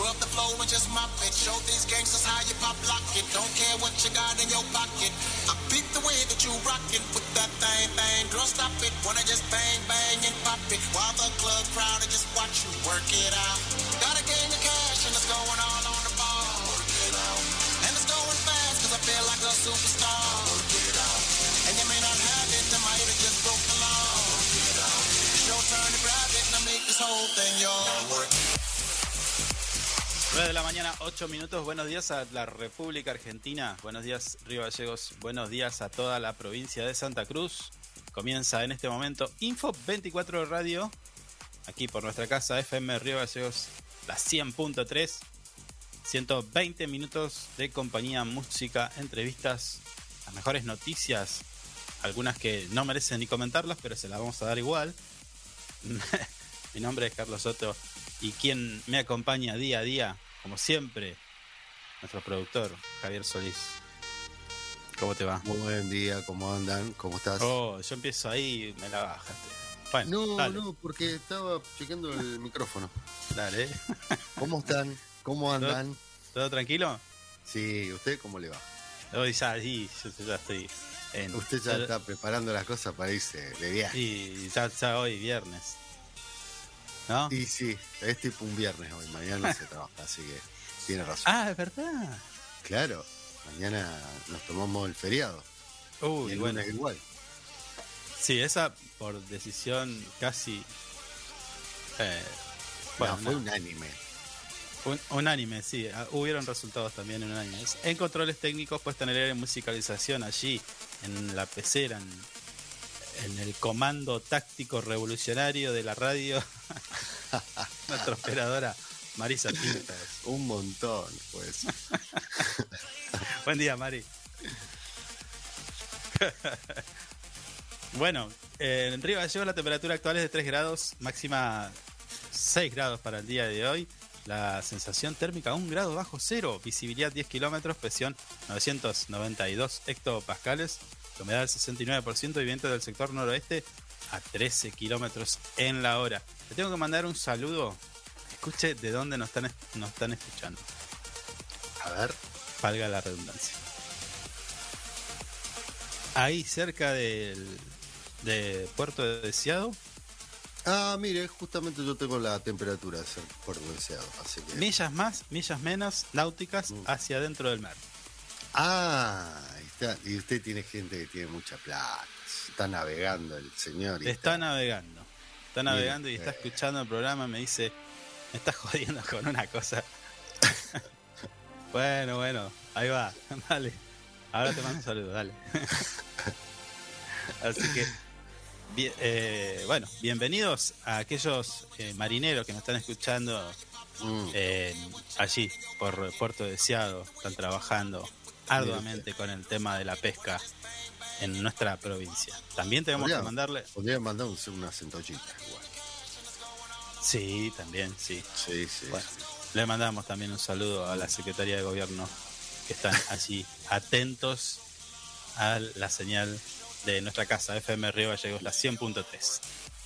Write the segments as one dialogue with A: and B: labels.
A: Scrub the flow and just mop it. Show these gangsters how you pop lock it. Don't care what you got in your pocket. I beat the way that you rock it. Put that thing, bang, girl, stop it. Wanna just bang, bang, and pop it. While the club crowd are just watch you work it out. Gotta gain the cash and it's going all on the ball. Work it out. And it's going fast cause I feel like a superstar. Work it out. And you may not have it, I might have just broke the law. It's your turn to grab it and I make this whole thing yours. Work
B: 9 de la mañana, 8 minutos. Buenos días a la República Argentina. Buenos días, Río Gallegos. Buenos días a toda la provincia de Santa Cruz. Comienza en este momento Info 24 Radio. Aquí por nuestra casa, FM Río Gallegos, la 100.3. 120 minutos de compañía, música, entrevistas, las mejores noticias. Algunas que no merecen ni comentarlas, pero se las vamos a dar igual. Mi nombre es Carlos Soto y quien me acompaña día a día, como siempre, nuestro productor, Javier Solís. ¿Cómo te va?
C: Muy buen día, ¿cómo andan? ¿Cómo estás?
B: Oh, yo empiezo ahí y me la bajaste. Bueno,
C: no,
B: dale,
C: no, porque estaba chequeando el micrófono.
B: dale.
C: ¿Cómo están? ¿Cómo andan?
B: ¿Todo tranquilo?
C: Sí, ¿usted cómo le va?
B: Hoy ya, sí, yo ya estoy en...
C: Usted ya está preparando las cosas para irse de viaje.
B: Ya, ya hoy, viernes. ¿No?
C: Y sí, es tipo un viernes hoy, mañana se trabaja, así que tiene razón.
B: Ah, es verdad.
C: Claro, mañana nos tomamos el feriado. y
B: Uy,
C: el
B: bueno.
C: igual.
B: Sí, esa por decisión casi... Eh, bueno,
C: no, fue
B: no.
C: unánime.
B: Un, unánime, sí. Ah, Hubieron resultados también en unánimes. En controles técnicos, puesta en el aire musicalización allí, en la pecera, en, en el comando táctico revolucionario de la radio. Nuestra operadora Marisa Pintas.
C: Un montón, pues.
B: Buen día, Mari. bueno, eh, en Río Gallegos la temperatura actual es de 3 grados, máxima 6 grados para el día de hoy. La sensación térmica 1 grado bajo cero, visibilidad 10 kilómetros, presión 992 hectopascales, la humedad del 69% y viento del sector noroeste a 13 kilómetros en la hora. Le tengo que mandar un saludo. Escuche de dónde nos están, nos están escuchando.
C: A ver,
B: Valga la redundancia. Ahí cerca del de Puerto de Deseado,
C: ah, mire, justamente yo tengo la temperatura de puerto deseado, así que.
B: millas más, millas menos, náuticas
C: Mm.
B: hacia adentro del mar.
C: Ah, está. Y usted tiene gente que tiene mucha plata. Está navegando el señor. y
B: Está navegando. Está navegando y está
C: eh.
B: escuchando el programa. Me dice, me está jodiendo con una cosa. bueno, bueno, ahí va. Dale. Ahora te mando un saludo, dale. Así que, bien- eh, bueno, bienvenidos a aquellos eh, marineros que nos están escuchando
C: Mm,
B: eh, allí por Puerto Deseado. Están trabajando arduamente con el tema de la pesca en nuestra provincia. También tenemos que mandarle...
C: Podría mandar un, una centollita igual.
B: Sí, también, sí.
C: Sí, sí.
B: Bueno,
C: sí.
B: le mandamos también un saludo a la Secretaría de Gobierno que están allí atentos a la señal de nuestra casa, FM Río Gallegos, la 100.3.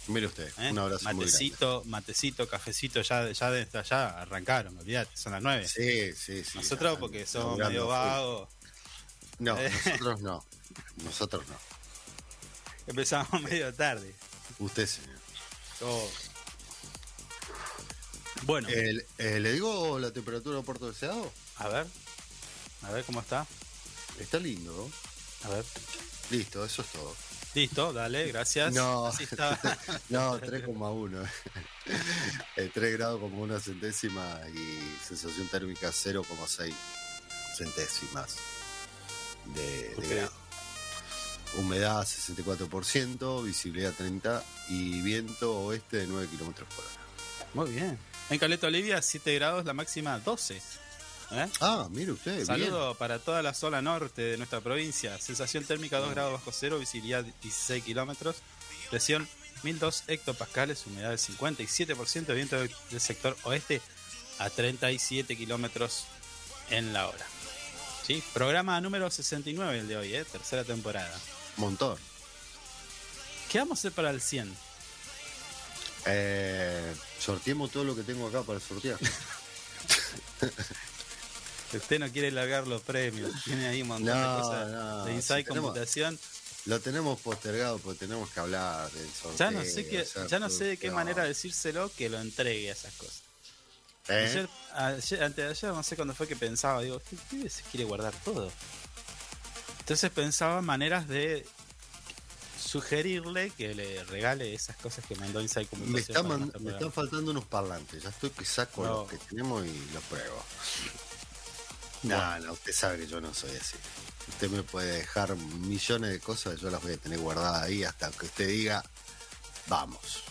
C: Mire usted,
B: ¿eh?
C: un abrazo muy grande.
B: Matecito, matecito, cafecito, ya, ya desde allá arrancaron, olvídate, son las nueve.
C: Sí, sí, sí.
B: Nosotros porque somos medio vagos,
C: No,
B: Eh.
C: nosotros no. Nosotros no.
B: empezamos medio tarde.
C: Usted, señor.
B: Oh. Bueno,
C: El- eh, ¿Le digo la temperatura de Puerto Deseado?
B: a ver, a ver cómo está.
C: Está lindo.
B: A ver.
C: Listo, eso es todo.
B: Listo, dale, gracias.
C: No. No, 3,1. Eh, 3 grados como una centésima y sensación térmica 0,6 centésimas de, de
B: Ok.
C: grado. Humedad 64%, visibilidad 30 y viento oeste de 9 kilómetros por hora.
B: Muy bien. En Caleta Olivia, 7 grados, la máxima 12. ¿Eh?
C: Ah, mire usted, bien.
B: Saludo para toda la zona norte de nuestra provincia. Sensación térmica 2 grados bajo cero, visibilidad 16 kilómetros, presión 1002 hectopascales, humedad del 57%, viento del del sector oeste a 37 kilómetros en la hora. ¿Sí? Programa número 69 el de hoy, ¿eh? tercera temporada.
C: Montón.
B: ¿Qué vamos a hacer para el 100?
C: Eh, sorteemos todo lo que tengo acá para sortear.
B: Usted no quiere largar los premios, tiene ahí un montón de
C: No,
B: cosas
C: no,
B: de
C: si
B: Inside
C: tenemos-
B: Computación.
C: Lo tenemos postergado porque tenemos que hablar del sorteo.
B: Ya no sé, qué,
C: hacer
B: ya no sé de qué manera decírselo que lo entregue a esas cosas.
C: ¿Eh?
B: Ayer, ayer- antes de ayer, no sé cuándo fue que pensaba, digo, pibe se quiere guardar todo. Entonces pensaba en maneras de sugerirle que le regale esas cosas que mandó Inside
C: Me,
B: Computación.
C: está man- me están faltando unos parlantes. Ya estoy que saco
B: No.
C: los que tenemos y los pruebo. No, no, usted sabe que yo no soy así. Usted me puede dejar millones de cosas, yo las voy a tener guardadas ahí hasta que usted diga, vamos.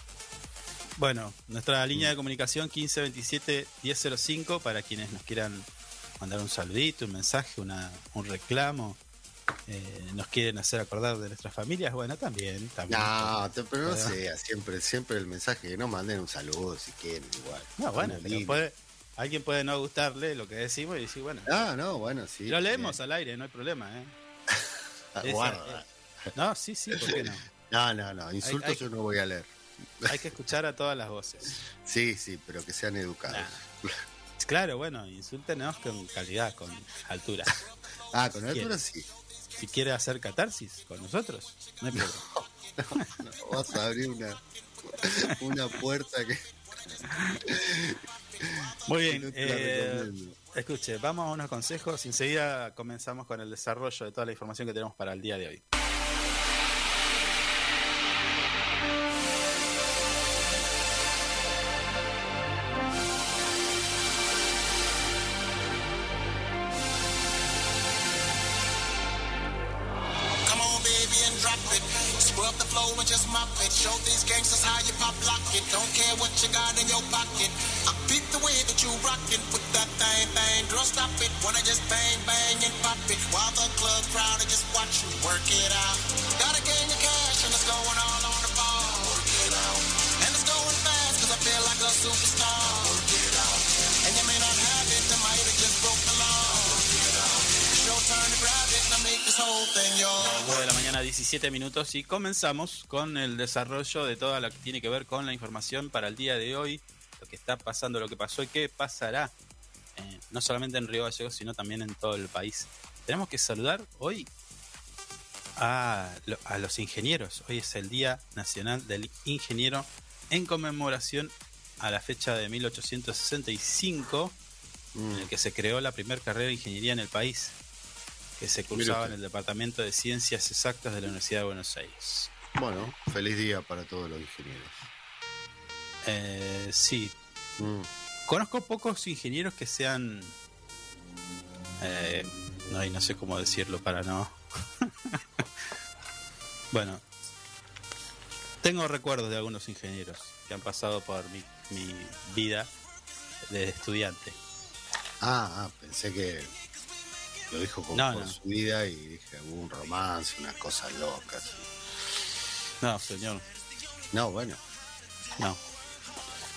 B: Bueno, nuestra línea de comunicación 1527-1005 para quienes nos quieran mandar un saludito, un mensaje, una, un reclamo. eh, nos quieren hacer acordar de nuestras familias, bueno, también. también
C: No, te- pero no sea, siempre, siempre el mensaje que no manden un saludo si quieren igual.
B: No, bueno, pero puede, alguien puede no gustarle lo que decimos y decir, bueno,
C: Ah, no, bueno, sí.
B: lo leemos
C: bien.
B: al aire, no hay problema, ¿eh?
C: Guarda.
B: No, sí, sí, ¿por qué no?
C: No, no, no, insultos
B: hay-
C: yo no voy a leer.
B: Hay que escuchar a todas las voces.
C: Sí, sí, pero que sean educados.
B: Nah. Claro, bueno, insúltenos con calidad, con altura.
C: Ah, con altura sí.
B: Si quiere hacer catarsis con nosotros, no hay problema.
C: No, vas a abrir una, una puerta que
B: Muy bien,
C: no
B: eh, escuche, vamos a unos consejos y enseguida comenzamos con el desarrollo de toda la información que tenemos para el día de hoy.
A: It. Scrub the flow and just mop it. Show these gangsters how you pop lock it. Don't care what you got in your pocket. I beat the way that you rockin' with that thing, bang. Girl, stop it. Wanna just bang, bang, and pop it. While the club crowd are just watch you work it out. Gotta gain your cash and it's going all on the ball. Work it out. And it's going fast cause I feel like a superstar.
B: 9 de la mañana, 17 minutos, y comenzamos con el desarrollo de todo lo que tiene que ver con la información para el día de hoy, lo que está pasando, lo que pasó y qué pasará, eh, no solamente en Río Gallegos, sino también en todo el país. Tenemos que saludar hoy a, lo- a los ingenieros. Hoy es el Día Nacional del Ingeniero en conmemoración a la fecha de 1865 en el que se creó la primera carrera de ingeniería en el país, que se cursaba en el Departamento de Ciencias Exactas de la Universidad de Buenos Aires.
C: Bueno, feliz día para todos los ingenieros.
B: Eh, sí,
C: Mm.
B: conozco pocos ingenieros que sean... eh, no, y no sé cómo decirlo para no... bueno, tengo recuerdos de algunos ingenieros que han pasado por mi, mi vida de estudiante.
C: Ah, ah, pensé que lo dijo con,
B: No,
C: por
B: no.
C: su vida y dije, hubo un romance, unas cosas locas.
B: No, señor,
C: No, bueno,
B: No.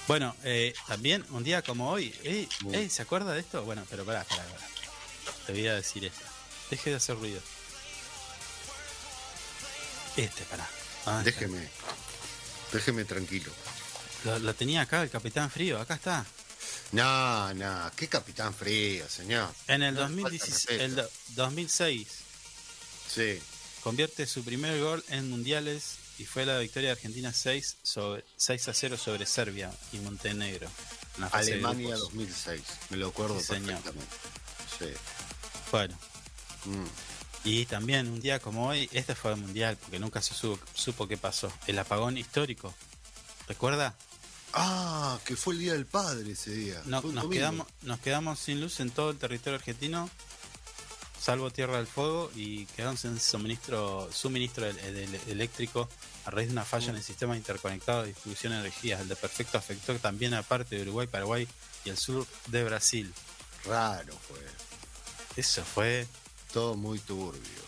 B: Bueno, eh, también un día como hoy. Ey, ¿se acuerda de esto? Bueno, pero pará, pará, pará. Te voy a decir esto. Deje de hacer ruido. Este, pará. Ah,
C: déjeme. Déjeme tranquilo.
B: Lo, lo tenía acá el Capitán Frío, acá está.
C: No, no, qué capitán frío, señor.
B: En el,
C: No,
B: 2016
C: falta
B: el
C: respeto.
B: do- 2006
C: Sí.
B: convierte su primer gol en mundiales y fue la victoria de Argentina 6, sobre, 6 a 0 sobre Serbia y Montenegro.
C: Alemania
B: grupos.
C: 2006. Me lo acuerdo
B: Sí, señor.
C: perfectamente. Sí.
B: Bueno,
C: Mm.
B: y también un día como hoy, este fue el mundial porque nunca se supo, supo qué pasó. El apagón histórico. ¿Recuerda?
C: Ah, que fue el Día del Padre ese día.
B: No, nos,
C: domingo.
B: quedamos, nos quedamos sin luz en todo el territorio argentino, salvo Tierra del Fuego, y quedamos sin suministro, suministro el- el- eléctrico a raíz de una falla en el sistema interconectado de distribución de energías. El de perfecto afectó también a parte de Uruguay, Paraguay y el sur de Brasil.
C: Raro fue.
B: Eso fue.
C: Todo muy turbio.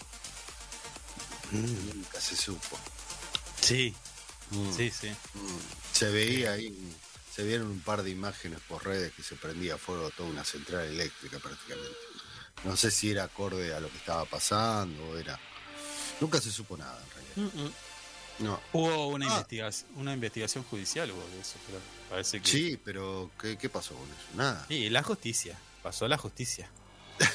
C: Nunca se supo.
B: Sí,
C: Mm.
B: sí, sí.
C: Mm. Se veía ahí, se vieron un par de imágenes por redes que se prendía fuego toda una central eléctrica prácticamente. No sé si era acorde a lo que estaba pasando o era. Nunca se supo nada en realidad. No.
B: Hubo una,
C: Ah.
B: investigación, una investigación judicial, hubo de eso, pero parece que.
C: Sí, pero ¿qué, qué pasó con eso? Nada.
B: Sí, la justicia. Pasó la justicia.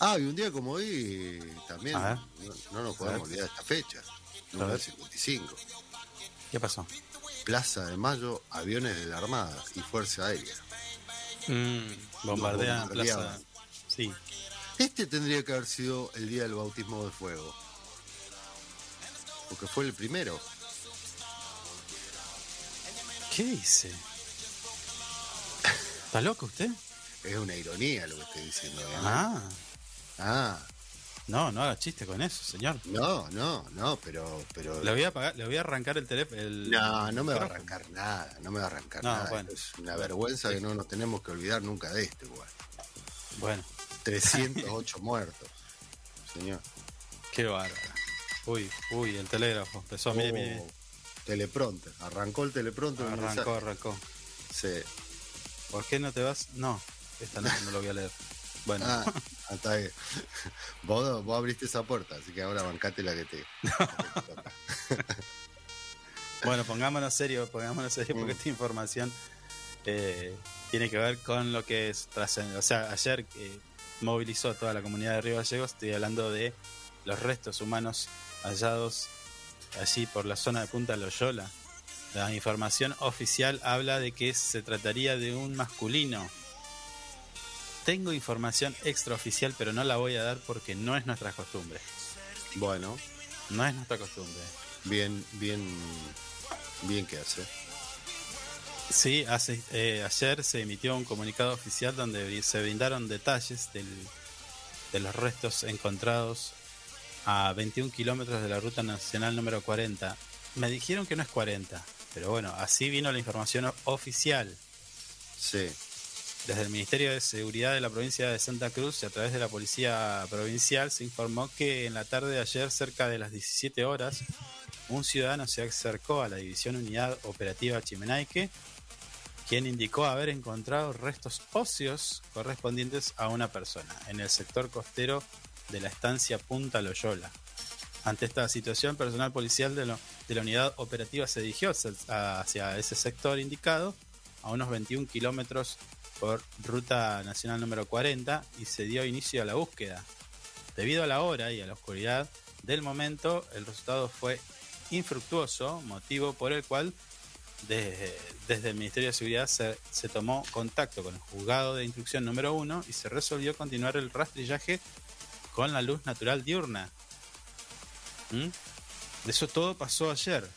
C: Ah, y un día como hoy también
B: A ver.
C: no, no nos podemos olvidar esta fecha.
B: A
C: Número
B: ver.
C: 55.
B: ¿Qué pasó?
C: Plaza de Mayo, aviones de la Armada y Fuerza Aérea.
B: Mm, bombardean. Plaza. Sí.
C: Este tendría que haber sido el día del bautismo de fuego. Porque fue el primero.
B: ¿Qué dice? ¿Está loco usted?
C: Es una ironía lo que estoy diciendo. ¿eh?
B: Ah,
C: Ah,
B: no, no haga chiste con eso, señor.
C: no, no, no, pero. pero
B: Le voy a apagar, le voy a arrancar el teléfono. El
C: no, no me va a arrancar nada, no me va a arrancar
B: No,
C: nada.
B: bueno.
C: Es una vergüenza que no nos tenemos que olvidar nunca de este, igual.
B: Bueno,
C: 308 muertos, señor.
B: qué bárbaro. Uy, uy, el telégrafo empezó, mire,
C: Oh,
B: mire.
C: Teleprompter, arrancó el teleprompter. el
B: Arrancó, arrancó.
C: Sí.
B: ¿Por qué no te vas? No, esta no, no lo voy a leer. Bueno,
C: Ah, hasta ahí. Vos, vos abriste esa puerta, así que ahora bancate la que te.
B: bueno, pongámonos serio, pongámonos serio porque
C: Mm.
B: esta información eh, tiene que ver con lo que es. O sea, ayer eh, movilizó a toda la comunidad de Río Gallegos, estoy hablando de los restos humanos hallados allí por la zona de Punta Loyola. La información oficial habla de que se trataría de un masculino. Tengo información extraoficial, pero no la voy a dar porque no es nuestra costumbre.
C: Bueno,
B: No es nuestra costumbre.
C: bien, bien, bien que hace.
B: Sí, hace, eh, ayer se emitió un comunicado oficial donde se brindaron detalles del- de los restos encontrados a 21 kilómetros de la ruta nacional número 40. Me dijeron que no es 40, pero bueno, así vino la información oficial.
C: Sí.
B: Desde el Ministerio de Seguridad de la provincia de Santa Cruz y a través de la Policía Provincial se informó que en la tarde de ayer, cerca de las 17 horas, un ciudadano se acercó a la División Unidad Operativa Chimenaique, quien indicó haber encontrado restos óseos correspondientes a una persona en el sector costero de la estancia Punta Loyola. Ante esta situación, personal policial de, lo- de la unidad operativa se dirigió hacia- ese sector indicado, a unos 21 kilómetros por ruta nacional número 40, y se dio inicio a la búsqueda. Debido a la hora y a la oscuridad del momento, el resultado fue infructuoso, motivo por el cual desde, desde el Ministerio de Seguridad se, se tomó contacto con el juzgado de instrucción número 1 y se resolvió continuar el rastrillaje con la luz natural diurna. ¿Mm? Eso todo pasó ayer.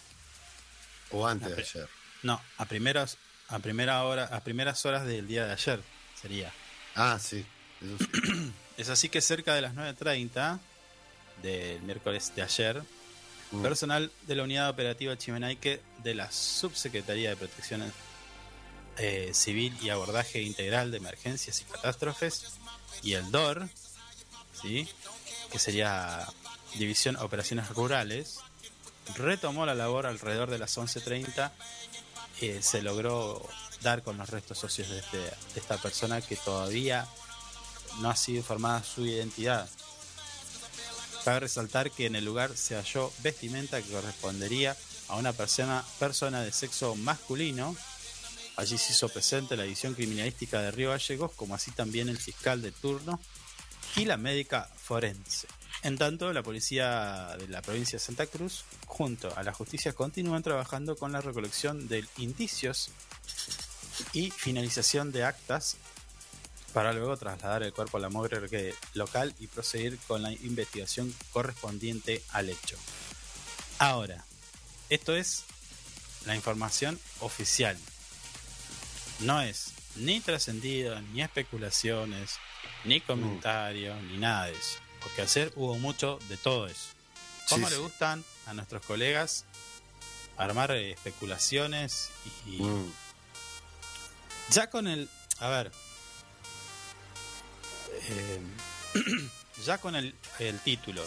C: O antes de ayer.
B: No, a primeras, a primera hora, a primeras horas del día de ayer sería.
C: Ah, sí. Eso sí.
B: Es así que cerca de las 9.30 del miércoles de ayer,
C: Mm.
B: personal de la Unidad Operativa Chimenaique de la Subsecretaría de Protección eh, Civil y Abordaje Integral de Emergencias y Catástrofes y el DOR, ¿sí? que sería División Operaciones Rurales, retomó la labor alrededor de las 11.30. eh, se logró dar con los restos socios de, este- esta persona que todavía no ha sido informada su identidad. Cabe resaltar que en el lugar se halló vestimenta que correspondería a una persona, persona de sexo masculino. Allí se hizo presente la división criminalística de Río Gallegos, como así también el fiscal de turno y la médica forense. En tanto, la policía de la provincia de Santa Cruz, junto a la justicia, continúan trabajando con la recolección de indicios y finalización de actas para luego trasladar el cuerpo a la morgue local y proseguir con la investigación correspondiente al hecho. Ahora, esto es la información oficial. No es ni trascendido, ni especulaciones, ni comentarios, ni nada de eso. Porque hacer hubo mucho de todo eso. ¿Cómo
C: Sí,
B: le gustan a nuestros colegas armar eh, especulaciones y,
C: Mm,
B: ya con el. A ver. eh, ya con el, el título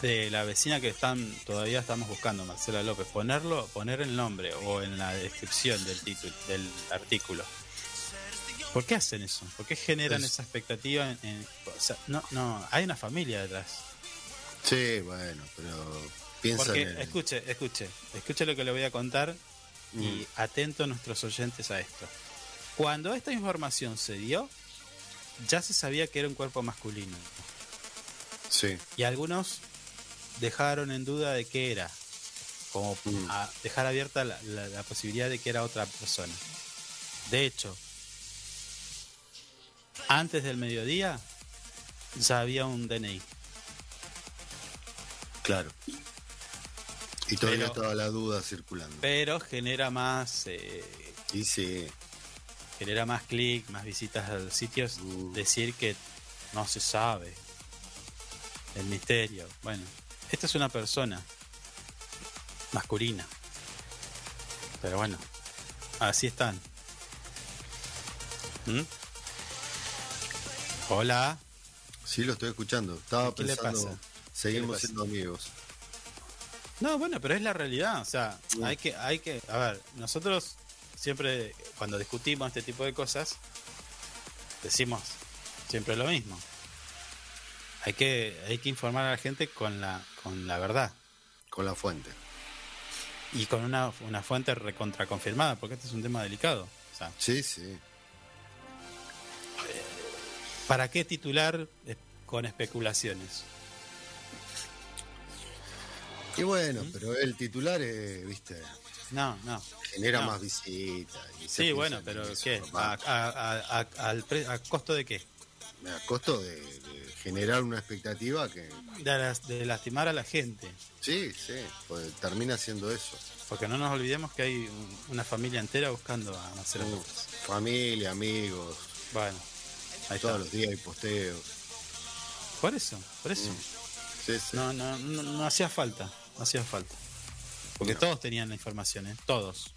B: de la vecina que están todavía estamos buscando, Marcela López, ponerlo, poner el nombre o en la descripción del título, del artículo. ¿Por qué hacen eso? ¿Por qué generan
C: Es-
B: esa expectativa? En, en- o sea, no, no, hay una familia detrás.
C: Sí, bueno, pero piensa
B: Porque,
C: en
B: escuche, escuche, escuche lo que le voy a contar y
C: Mm.
B: atento a nuestros oyentes a esto. Cuando esta información se dio, ya se sabía que era un cuerpo masculino.
C: Sí,
B: Y algunos dejaron en duda de qué era. Como
C: Mm.
B: a dejar abierta la, la- la posibilidad de que era otra persona. De hecho, antes del mediodía ya había un DNI.
C: claro. Y todavía
B: Pero-
C: estaba la duda circulando.
B: Pero genera más eh,
C: Y sí,
B: genera más clic, más visitas a los sitios,
C: Mm.
B: decir que no se sabe el misterio. Bueno, esta es una persona masculina. Pero bueno, así están. ¿Mm? Hola.
C: sí lo estoy escuchando. Estaba
B: ¿Qué le
C: pensando,
B: pasa?
C: seguimos
B: pasa?
C: siendo amigos.
B: No, bueno, pero es la realidad. O sea, hay que, hay que, a ver, nosotros siempre cuando discutimos este tipo de cosas, decimos siempre lo mismo. Hay que, hay que informar a la gente con la, con la verdad
C: Con la fuente.
B: y con una, una fuente recontraconfirmada, porque este es un tema delicado. O sea,
C: Sí, sí.
B: ¿Para qué titular eh, con especulaciones?
C: Y bueno,
B: ¿Mm?
C: pero el titular, eh, viste,
B: No, no.
C: genera
B: No.
C: más visitas.
B: Sí, bueno,
C: en
B: pero ¿qué? ¿A, a- a- a- al pre- a costo de qué?
C: A costo de, de generar una expectativa que.
B: De, las- de lastimar a la gente.
C: Sí, sí, pues termina siendo eso.
B: Porque no nos olvidemos que hay un- una familia entera buscando a Marcelo López.
C: Familia, amigos,
B: Bueno, ahí
C: todos
B: está.
C: los días hay posteos.
B: Por eso, por eso.
C: Sí, sí.
B: No, no, no, no hacía falta, no hacía falta. Porque
C: No.
B: todos tenían la información, ¿eh? Todos.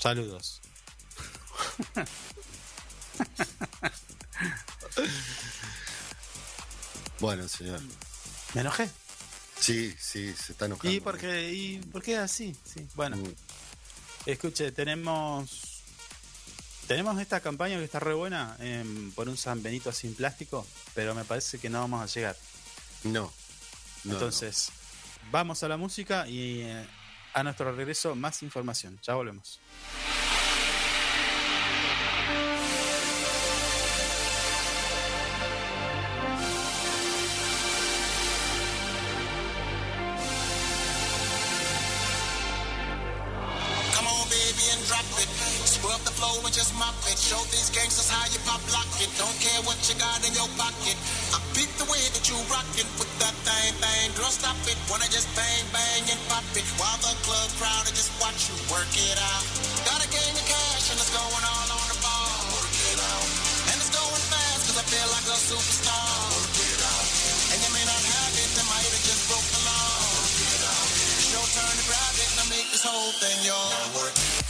B: Saludos.
C: Bueno, señor.
B: Me enojé.
C: Sí, sí, se está enojando.
B: ¿Y por qué, y por qué así? Sí. Bueno,
C: Mm,
B: escuche, tenemos tenemos esta campaña que está re buena em, por un San Benito sin plástico, pero me parece que no vamos a llegar.
C: No. no,
B: Entonces, vamos a la música y eh, a nuestro regreso más información. Ya volvemos.
A: And just mop it. Show these gangsters how you pop lock it. Don't care what you got in your pocket. I beat the way that you rockin' with that thing, thing. Girl, stop it. Wanna just bang, bang, and pop it. While the club crowd and just watch you work it out. Got a gang of cash and it's going all on the ball. Work it out. And it's going fast cause I feel like a superstar. Work it out. And you may not have it, I might have just broke the law. Work it out. It's your turn to grab it and I make this whole thing yours. Work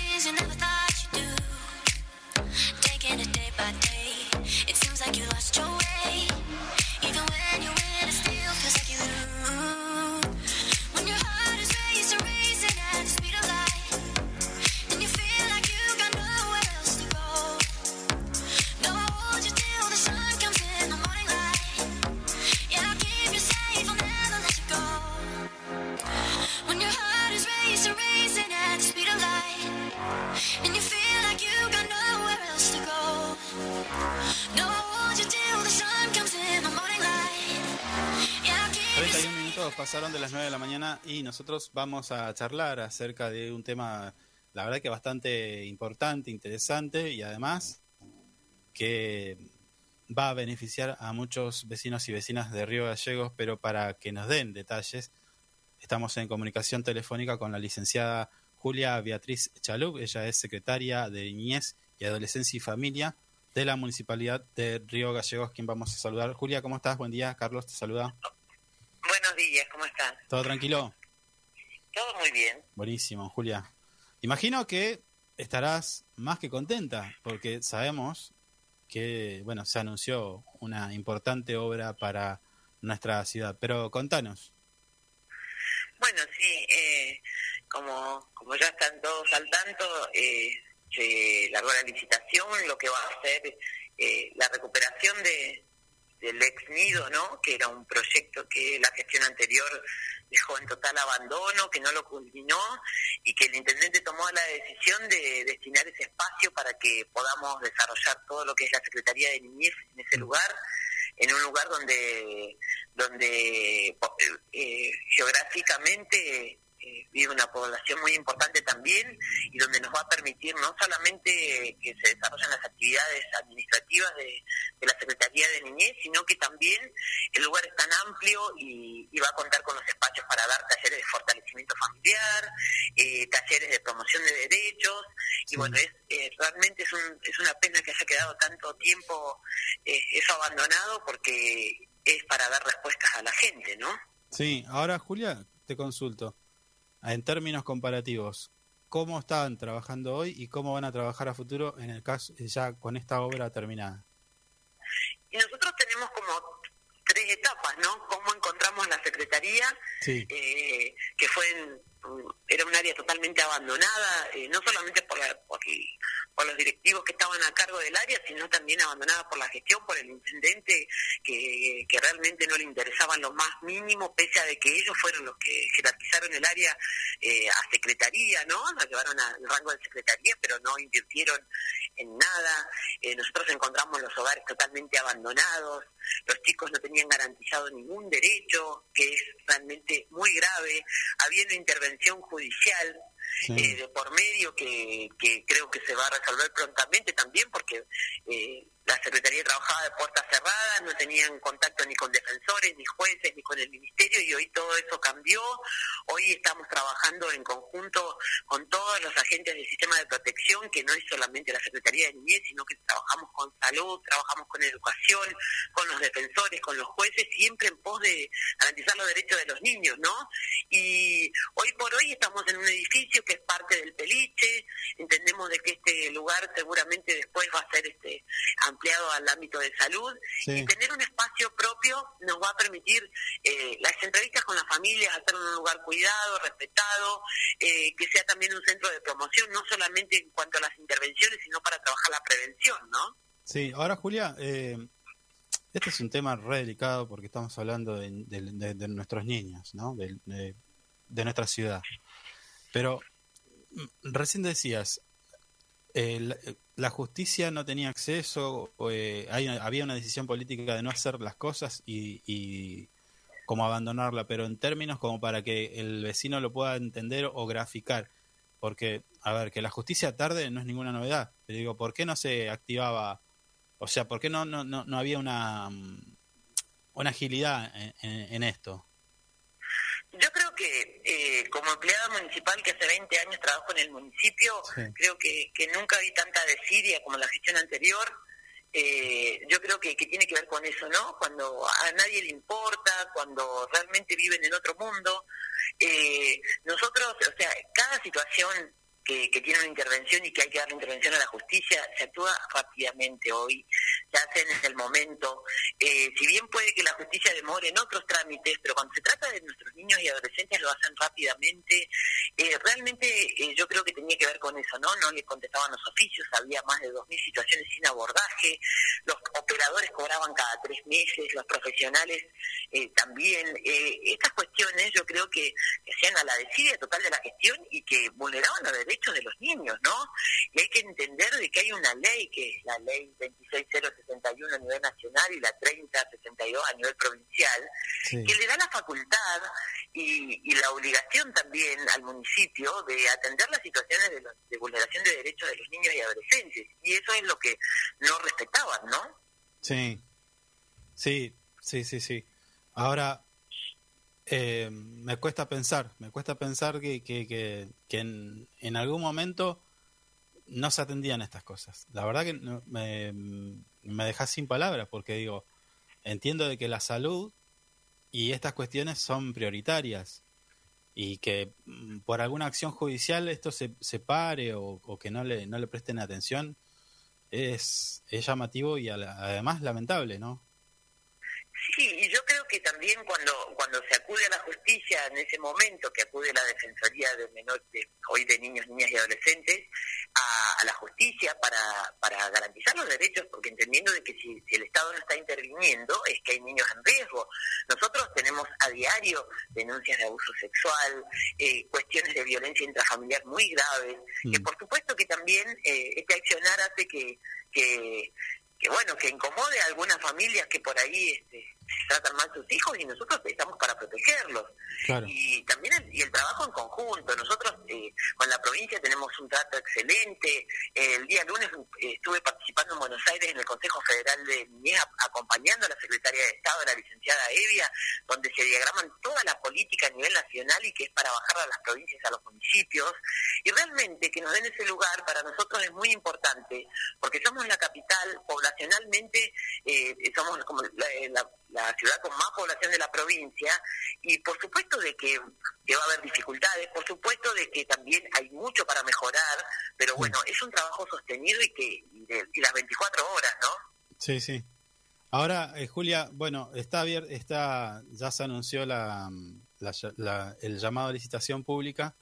B: nosotros vamos a charlar acerca de un tema, la verdad que bastante importante, interesante y además que va a beneficiar a muchos vecinos y vecinas de Río Gallegos, pero para que nos den detalles, estamos en comunicación telefónica con la licenciada Julia Beatriz Chalup, ella es secretaria de Niñez y Adolescencia y Familia de la Municipalidad de Río Gallegos, quien vamos a saludar. Julia, ¿cómo estás? Buen día, Carlos te saluda.
D: Buenos días, ¿cómo están?
B: ¿Todo tranquilo?
D: Todo muy bien.
B: Buenísimo, Julia. Imagino que estarás más que contenta, porque sabemos que, bueno, se anunció una importante obra para nuestra ciudad. Pero contanos.
D: Bueno, sí, eh, como, como ya están todos al tanto, eh, se largó la licitación, lo que va a ser eh, la recuperación de, del ex nido, ¿no? Que era un proyecto que la gestión anterior dejó en total abandono, que no lo culminó y que el intendente tomó la decisión de destinar ese espacio para que podamos desarrollar todo lo que es la Secretaría de Niñez en ese lugar, en un lugar donde donde eh, geográficamente eh, vive una población muy importante también y donde nos va a permitir no solamente que se desarrollen las actividades administrativas de, de la Secretaría de Niñez, sino que también el lugar es tan amplio y, y va a contar con los espacios para dar talleres de fortalecimiento familiar, eh, talleres de promoción de derechos, y bueno, es, eh, realmente es, un, es una pena que haya quedado tanto tiempo eh, eso abandonado porque es para dar respuestas a la gente, ¿no?
B: Sí, ahora Julia, te consulto. En términos comparativos, ¿cómo están trabajando hoy y cómo van a trabajar a futuro en el caso ya con esta obra terminada?
D: Y nosotros tenemos como tres etapas, ¿no? Cómo encontramos la secretaría,
B: Sí.
D: eh, que fue en- era un área totalmente abandonada, eh, no solamente por, la- por, los directivos que estaban a cargo del área, sino también abandonada por la gestión, por el intendente, que, que realmente no le interesaban lo más mínimo, pese a de que ellos fueron los que jerarquizaron el área eh, a secretaría, ¿no? La llevaron al rango de secretaría, pero no invirtieron en nada. Eh, nosotros encontramos los hogares totalmente abandonados, los chicos no tenían garantizado ningún derecho, que es realmente muy grave. Había una intervención judicial
B: Sí.
D: eh, de por medio que, que creo que se va a resolver prontamente también porque eh, la Secretaría trabajaba de puertas cerradas, no tenían contacto ni con defensores, ni jueces, ni con el Ministerio y hoy todo eso cambió. Hoy estamos trabajando en conjunto con todos los agentes del sistema de protección, que no es solamente la Secretaría de Niñez, sino que trabajamos con salud, trabajamos con educación, con los defensores, con los jueces, siempre en pos de garantizar los derechos de los niños, ¿no? Y hoy por hoy estamos en un edificio que es parte del Peliche, entendemos de que este lugar seguramente después va a ser este ampliado al ámbito de salud
B: Sí.
D: y tener un espacio propio nos va a permitir eh, las entrevistas con las familias, hacer un lugar cuidado, respetado, eh, que sea también un centro de promoción, no solamente en cuanto a las intervenciones, sino para trabajar la prevención, ¿no?
B: Sí, ahora Julia, eh, este es un tema re delicado porque estamos hablando de, de- de- de nuestros niños, ¿no? De, nuestra ciudad. Pero mm, recién decías, eh, la, justicia no tenía acceso, eh, hay- había una decisión política de no hacer las cosas y, y como abandonarla, pero en términos como para que el vecino lo pueda entender o graficar. Porque, a ver, que la justicia tarde no es ninguna novedad. Pero digo, ¿por qué no se activaba? O sea, ¿por qué no, no, no, no había una, mm, una agilidad en- en esto?
D: Yo creo que eh, como empleada municipal que hace 20 años trabajo en el municipio,
B: Sí.
D: creo que, que nunca vi tanta desidia como la gestión anterior. Eh, yo creo que, que tiene que ver con eso, ¿no? Cuando a nadie le importa, cuando realmente viven en otro mundo. Eh, nosotros, o sea, cada situación que, que tiene una intervención y que hay que darle intervención a la justicia, se actúa rápidamente hoy, se hace en el momento. Eh, si bien puede que la justicia demore en otros trámites, pero cuando se trata de nuestros niños y adolescentes lo hacen rápidamente. Eh, realmente eh, yo creo que tenía que ver con eso, ¿no? No le contestaban los oficios, había más de 2.000 situaciones sin abordaje, los operadores cobraban cada tres meses, los profesionales también. Estas cuestiones yo creo que, hacían a la desidia total de la gestión y que vulneraban los derechos de los niños, ¿no? Y hay que entender de que hay una ley, que es la ley 26061 a nivel nacional y la 3062 a nivel provincial,
B: Sí.
D: que le da la facultad y, y la obligación también al municipio de atender las situaciones de, los- de vulneración de derechos de los niños y adolescentes. Y eso es lo que no respetaban, ¿no?
B: Sí, sí, sí, sí, sí. Ahora, eh, me cuesta pensar, me cuesta pensar que, que, que, en, en algún momento no se atendían estas cosas. La verdad que no- me, me sin palabras porque digo, entiendo de que la salud y estas cuestiones son prioritarias y que mm, por alguna acción judicial esto se, se pare o, que no le, no le presten atención es, es llamativo y además lamentable, ¿no?
D: Sí, que también cuando cuando se acude a la justicia en ese momento que acude la defensoría de menores de, hoy de niños, niñas y adolescentes a, a la justicia para, para garantizar los derechos, porque entendiendo de que si, si el Estado no está interviniendo es que hay niños en riesgo. Nosotros tenemos a diario denuncias de abuso sexual, eh, cuestiones de violencia intrafamiliar muy graves, que
B: Mm.
D: por supuesto que también eh, este accionar hace que, que que bueno, que incomode a algunas familias que por ahí este, tratan mal sus hijos y nosotros estamos para protegerlos.
B: Claro.
D: Y también el, y el trabajo en conjunto. Nosotros eh, con la provincia tenemos un trato excelente. Eh, el día lunes eh, estuve participando en Buenos Aires en el Consejo Federal de Niñez acompañando a la Secretaria de Estado, la licenciada Evia, donde se diagraman toda la política a nivel nacional y que es para bajar a las provincias, a los municipios. Y realmente que nos den ese lugar para nosotros es muy importante, porque somos la capital, poblacionalmente eh, somos como la, la- la ciudad con más población de la provincia, y por supuesto de que, que va a haber dificultades, por supuesto de que también hay mucho para mejorar, pero bueno, es un trabajo sostenido y que y, de- y las 24 horas, ¿no?
B: Sí, sí. Ahora, eh, Julia, bueno, está abierto, está, ya se anunció la, la- la- el llamado a licitación pública.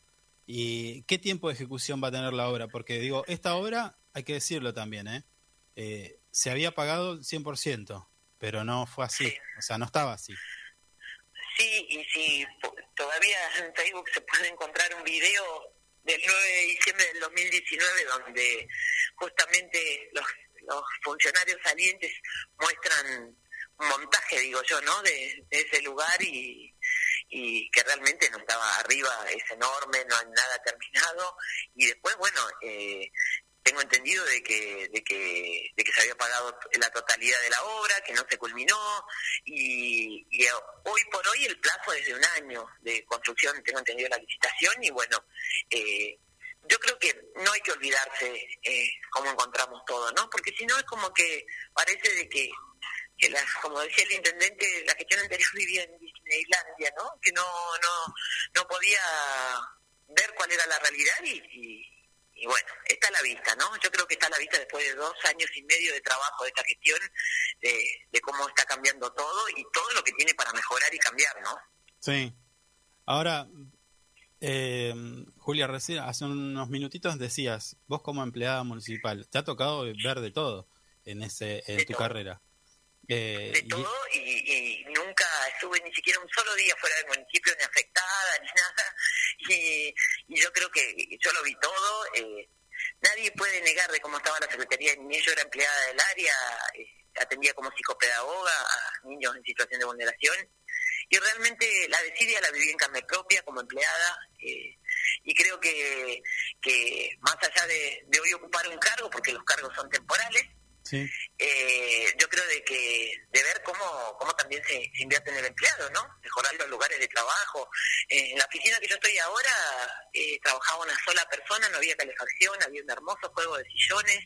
B: ¿Y qué tiempo de ejecución va a tener la obra? Porque digo, esta obra, hay que decirlo también, ¿eh? Eh, se había pagado el 100%, pero no fue así,
D: Sí.
B: o sea, no estaba así.
D: Sí, y si todavía en Facebook se puede encontrar un video del 9 de diciembre del 2019 donde justamente los, los funcionarios salientes muestran un montaje, digo yo, ¿no? De, de ese lugar y, y que realmente no estaba arriba, es enorme, no hay nada terminado y después, bueno, eh, tengo entendido de que, de que de que se había pagado la totalidad de la obra, que no se culminó y, y hoy por hoy el plazo es de un año de construcción, tengo entendido la licitación y bueno, eh, yo creo que no hay que olvidarse eh, cómo encontramos todo, ¿no? Porque si no es como que parece de que, que la- como decía el intendente, la gestión anterior vivía en Disneylandia, ¿no? Que no, no, no podía ver cuál era la realidad y, y, y bueno, está a la vista, ¿no? Yo creo que está a la vista después de dos años y medio de trabajo de esta gestión, de, de cómo está cambiando todo y todo lo que tiene para mejorar y cambiar, ¿no?
B: Sí. Ahora, eh, Julia, recién hace unos minutitos decías, vos como empleada municipal, te ha tocado ver de todo en ese en
D: De
B: tu
D: todo.
B: carrera. Eh,
D: de todo y, y nunca estuve ni siquiera un solo día fuera del municipio ni afectada ni nada. Y, y yo creo que yo lo vi todo eh, nadie puede negar de cómo estaba la Secretaría de Niñez. Yo era empleada del área eh, atendía como psicopedagoga a niños en situación de vulneración. Y realmente la desidia la viví en carne propia como empleada y creo que, que más allá de, de hoy ocupar un cargo porque los cargos son temporales
B: sí.
D: eh, yo creo de que de ver cómo, cómo también se, se invierte en el empleado, ¿no? Mejorar los lugares de trabajo. Eh, en la oficina que yo estoy ahora eh, trabajaba una sola persona, no había calefacción, había un hermoso juego de sillones,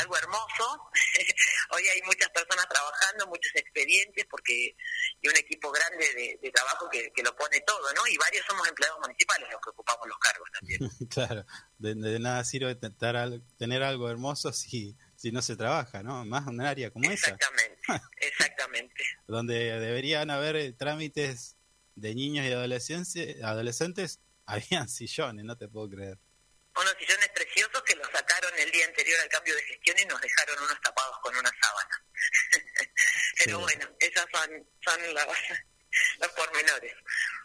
D: algo hermoso. Hoy hay muchas personas trabajando, muchos expedientes, porque y un equipo grande de, de trabajo que, que lo pone todo, ¿no? Y varios somos empleados municipales los que ocupamos los cargos también.
B: Claro, de, de nada sirve tener algo hermoso si, si no se trabaja, ¿no? Más en un área como esa,
D: Exactamente, exactamente.
B: donde deberían haber eh, trámites de niños y adolescentes, adolescentes, habían sillones, no te puedo creer.
D: Unos sillones preciosos que los sacaron el día anterior al cambio de gestión y nos dejaron unos tapados con una sábana. Pero
B: Sí.
D: bueno, esas son, son los, los pormenores.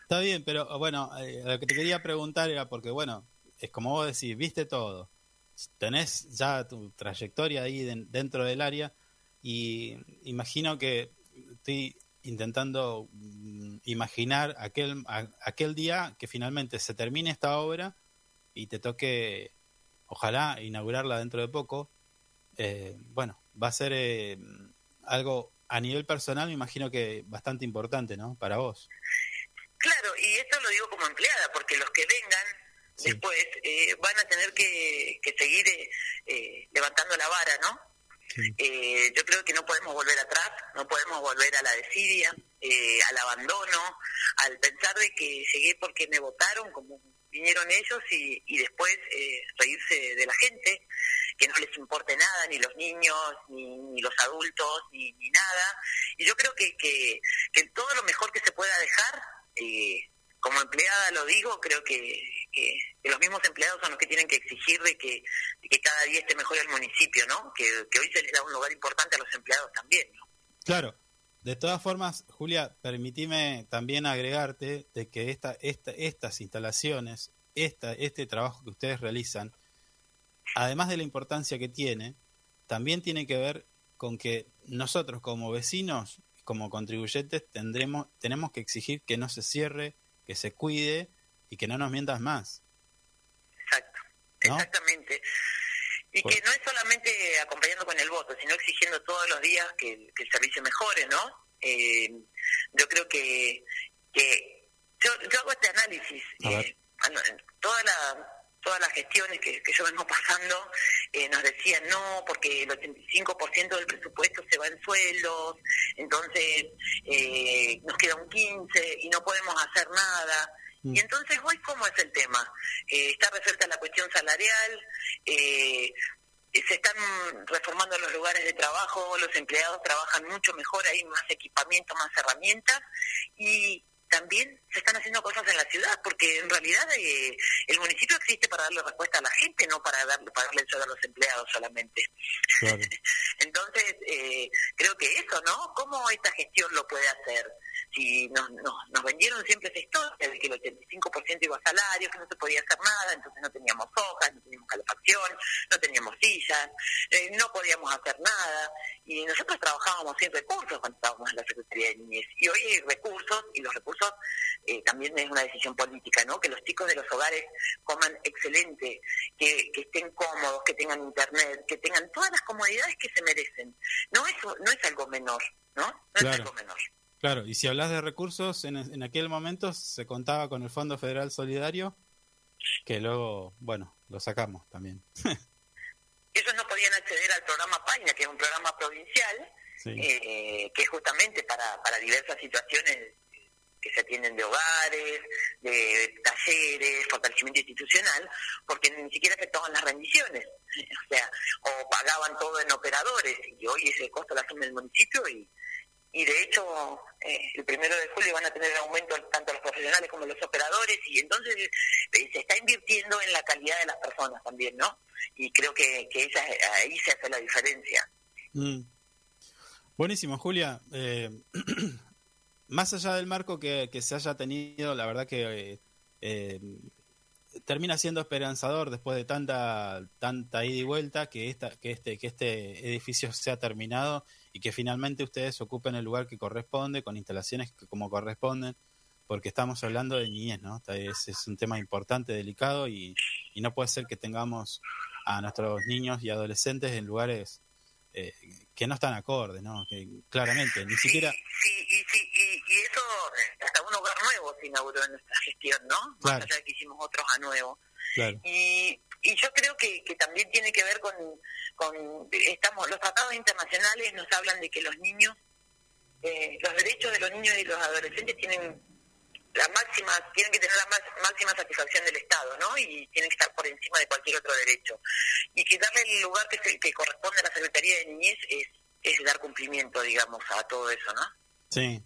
B: Está bien, pero bueno, eh, lo que te quería preguntar era porque, bueno, es como vos decís, viste todo, tenés ya tu trayectoria ahí den- dentro del área y imagino que estoy intentando mm, imaginar aquel, a- aquel día que finalmente se termine esta obra y te toque, ojalá, inaugurarla dentro de poco. Eh, bueno, va a ser eh, algo a nivel personal, me imagino que bastante importante, ¿no? Para vos.
D: Claro, y esto lo digo como empleada, porque los que vengan
B: Sí.
D: después eh, van a tener que, que seguir eh, eh, levantando la vara, ¿no? Eh, yo creo que no podemos volver atrás, no podemos volver a la desidia, eh, al abandono, al pensar de que llegué porque me votaron, como vinieron ellos, y, y después eh, reírse de la gente, que no les importe nada, ni los niños, ni, ni los adultos, ni, ni nada. Y yo creo que, que, que todo lo mejor que se pueda dejar, eh, como empleada lo digo, creo que, los mismos empleados son los que tienen que exigir de que, de que cada día esté mejor el municipio, ¿no? Que, que hoy se les da un lugar importante a los empleados también, ¿no?
B: Claro. De todas formas, Julia, permitime también agregarte de que esta, esta, estas instalaciones, esta, este trabajo que ustedes realizan, además de la importancia que tiene, también tiene que ver con que nosotros como vecinos, como contribuyentes, tendremos, tenemos que exigir que no se cierre, que se cuide y que no nos mientas más.
D: Exacto,
B: ¿No?
D: exactamente. Y
B: Pues-
D: que no es solamente acompañando con el voto, sino exigiendo todos los días que, que el servicio mejore, ¿no? Eh, yo creo que, que yo, yo hago este análisis. Eh, toda la, todas las gestiones que, que yo vengo pasando eh, nos decían no, porque el 85% del presupuesto se va en sueldos, entonces eh, nos queda un 15 y no podemos hacer nada.
B: Mm.
D: Y entonces hoy, ¿cómo es el tema? Eh, está resuelta la cuestión salarial, eh, se están reformando los lugares de trabajo, los empleados trabajan mucho mejor, hay más equipamiento, más herramientas y también se están haciendo cosas en la ciudad, porque en realidad eh, el municipio existe para darle respuesta a la gente, no para darle, para darle el sueldo a los empleados solamente.
B: Claro.
D: Entonces, eh, creo que eso, ¿no? ¿Cómo esta gestión lo puede hacer? Si nos, nos, nos vendieron siempre esa historia de que el 85% iba a salario, que no se podía hacer nada, entonces no teníamos hojas, no teníamos calefacción, no teníamos sillas, eh, no podíamos hacer nada. Y nosotros trabajábamos sin recursos cuando estábamos en la Secretaría de Niñez. Y hoy hay recursos, y los recursos eh, también es una decisión política, ¿no? Que los chicos de los hogares coman excelente, que, que estén cómodos, que tengan internet, que tengan todas las comodidades que se merecen. No es, no es algo menor, ¿no? No
B: Claro.
D: es algo menor.
B: Claro, y si hablas de recursos, en, en aquel momento se contaba con el Fondo Federal Solidario, que luego, bueno, lo sacamos también.
D: Ellos no podían acceder al programa Paina, que es un programa provincial,
B: Sí.
D: eh, que es justamente para, para diversas situaciones que se atienden de hogares, de talleres, fortalecimiento institucional, porque ni siquiera afectaban las rendiciones, o sea, o pagaban todo en operadores, y hoy ese costo lo asume el municipio y, y de hecho eh, el primero de julio van a tener aumento tanto los profesionales como los operadores y entonces eh, se está invirtiendo en la calidad de las personas también, ¿no? Y creo que, que esa, ahí se hace la diferencia.
B: Mm. Buenísimo, Julia. Eh, más allá del marco que, que se haya tenido, la verdad que eh, termina siendo esperanzador después de tanta tanta ida y vuelta que esta que este que este edificio sea terminado y que finalmente ustedes ocupen el lugar que corresponde con instalaciones que como corresponden porque estamos hablando de niñez, ¿no? Es, es un tema importante, delicado y, y no puede ser que tengamos a nuestros niños y adolescentes en lugares eh, que no están acordes, ¿no? Que claramente, ni siquiera...
D: Sí, y, sí, y, y eso, hasta un hogar nuevo se inauguró en nuestra gestión, ¿no?
B: Claro.
D: Más allá de que hicimos otros a nuevo.
B: Claro,
D: Y, y yo creo que, que también tiene que ver con, con estamos los tratados internacionales nos hablan de que los niños eh, los derechos de los niños y los adolescentes tienen la máxima tienen que tener la más- máxima satisfacción del Estado no y tienen que estar por encima de cualquier otro derecho y que darle el lugar que, se- que corresponde a la Secretaría de Niñez es es dar cumplimiento digamos a todo eso no
B: sí.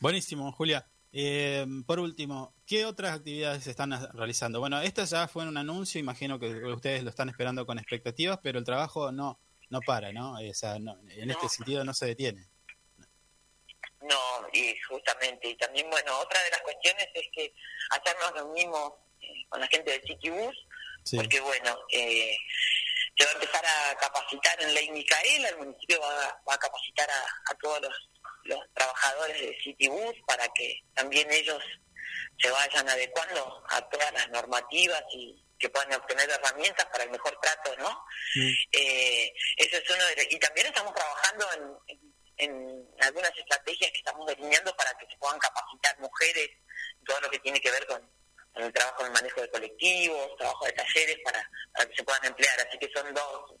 B: Buenísimo, Julia. Eh, por último, ¿qué otras actividades se están realizando? Bueno, esta ya fue un anuncio, imagino que ustedes lo están esperando con expectativas, pero el trabajo no no para, ¿no? O sea, no- en este sentido no se detiene.
D: No, y justamente, y también, bueno, otra de las cuestiones es que ayer nos reunimos eh, con la gente del City Bus,
B: Sí.
D: porque bueno, eh, se va a empezar a capacitar en Ley Micaela, el municipio va, va a capacitar a, a todos los, los trabajadores de City Bus para que también ellos se vayan adecuando a todas las normativas y que puedan obtener herramientas para el mejor trato, ¿no?
B: Mm.
D: Eh, eso es uno de los- y también estamos trabajando en, en- en algunas estrategias que estamos delineando para que se puedan capacitar mujeres todo lo que tiene que ver con, con el trabajo en el manejo de colectivos, trabajo de talleres para, para que se puedan emplear. Así que son dos,